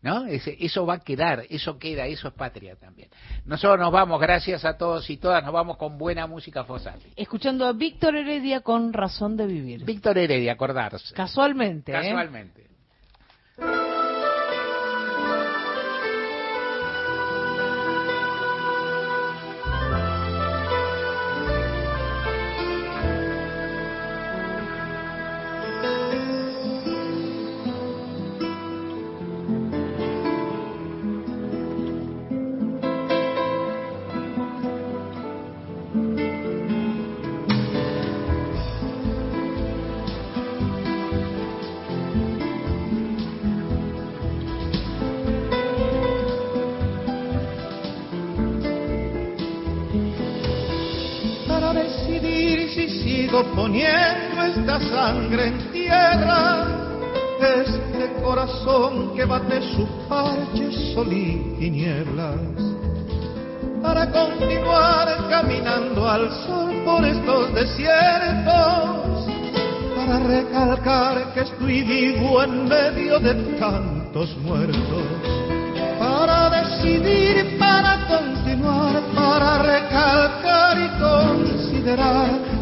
¿No? Eso va a quedar, eso queda, eso es patria también. Nosotros nos vamos, gracias a todos y todas, nos vamos con buena música Fosati. Escuchando a Víctor Heredia con Razón de Vivir. Víctor Heredia, acordarse. Casualmente, ¿eh? Casualmente. Poniendo esta sangre en tierra, este corazón que bate su parche sol y tinieblas, para continuar caminando al sol por estos desiertos, para recalcar que estoy vivo en medio de tantos muertos para decidir, para continuar, para recalcar y considerar.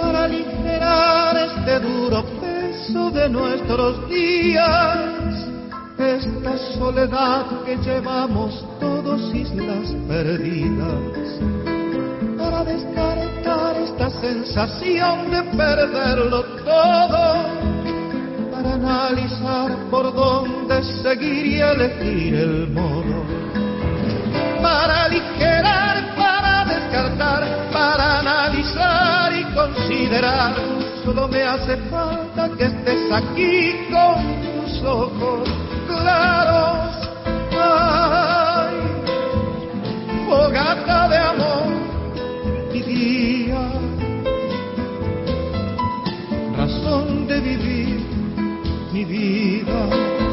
Para aligerar este duro peso de nuestros días, esta soledad que llevamos todos islas perdidas. Para descartar esta sensación de perderlo todo, para analizar por dónde seguir y elegir el modo. Para aligerar, para descartar, para analizar y considerar. Solo me hace falta que estés aquí con tus ojos claros. Ay, fogata de amor y día. Razón de vivir mi vida.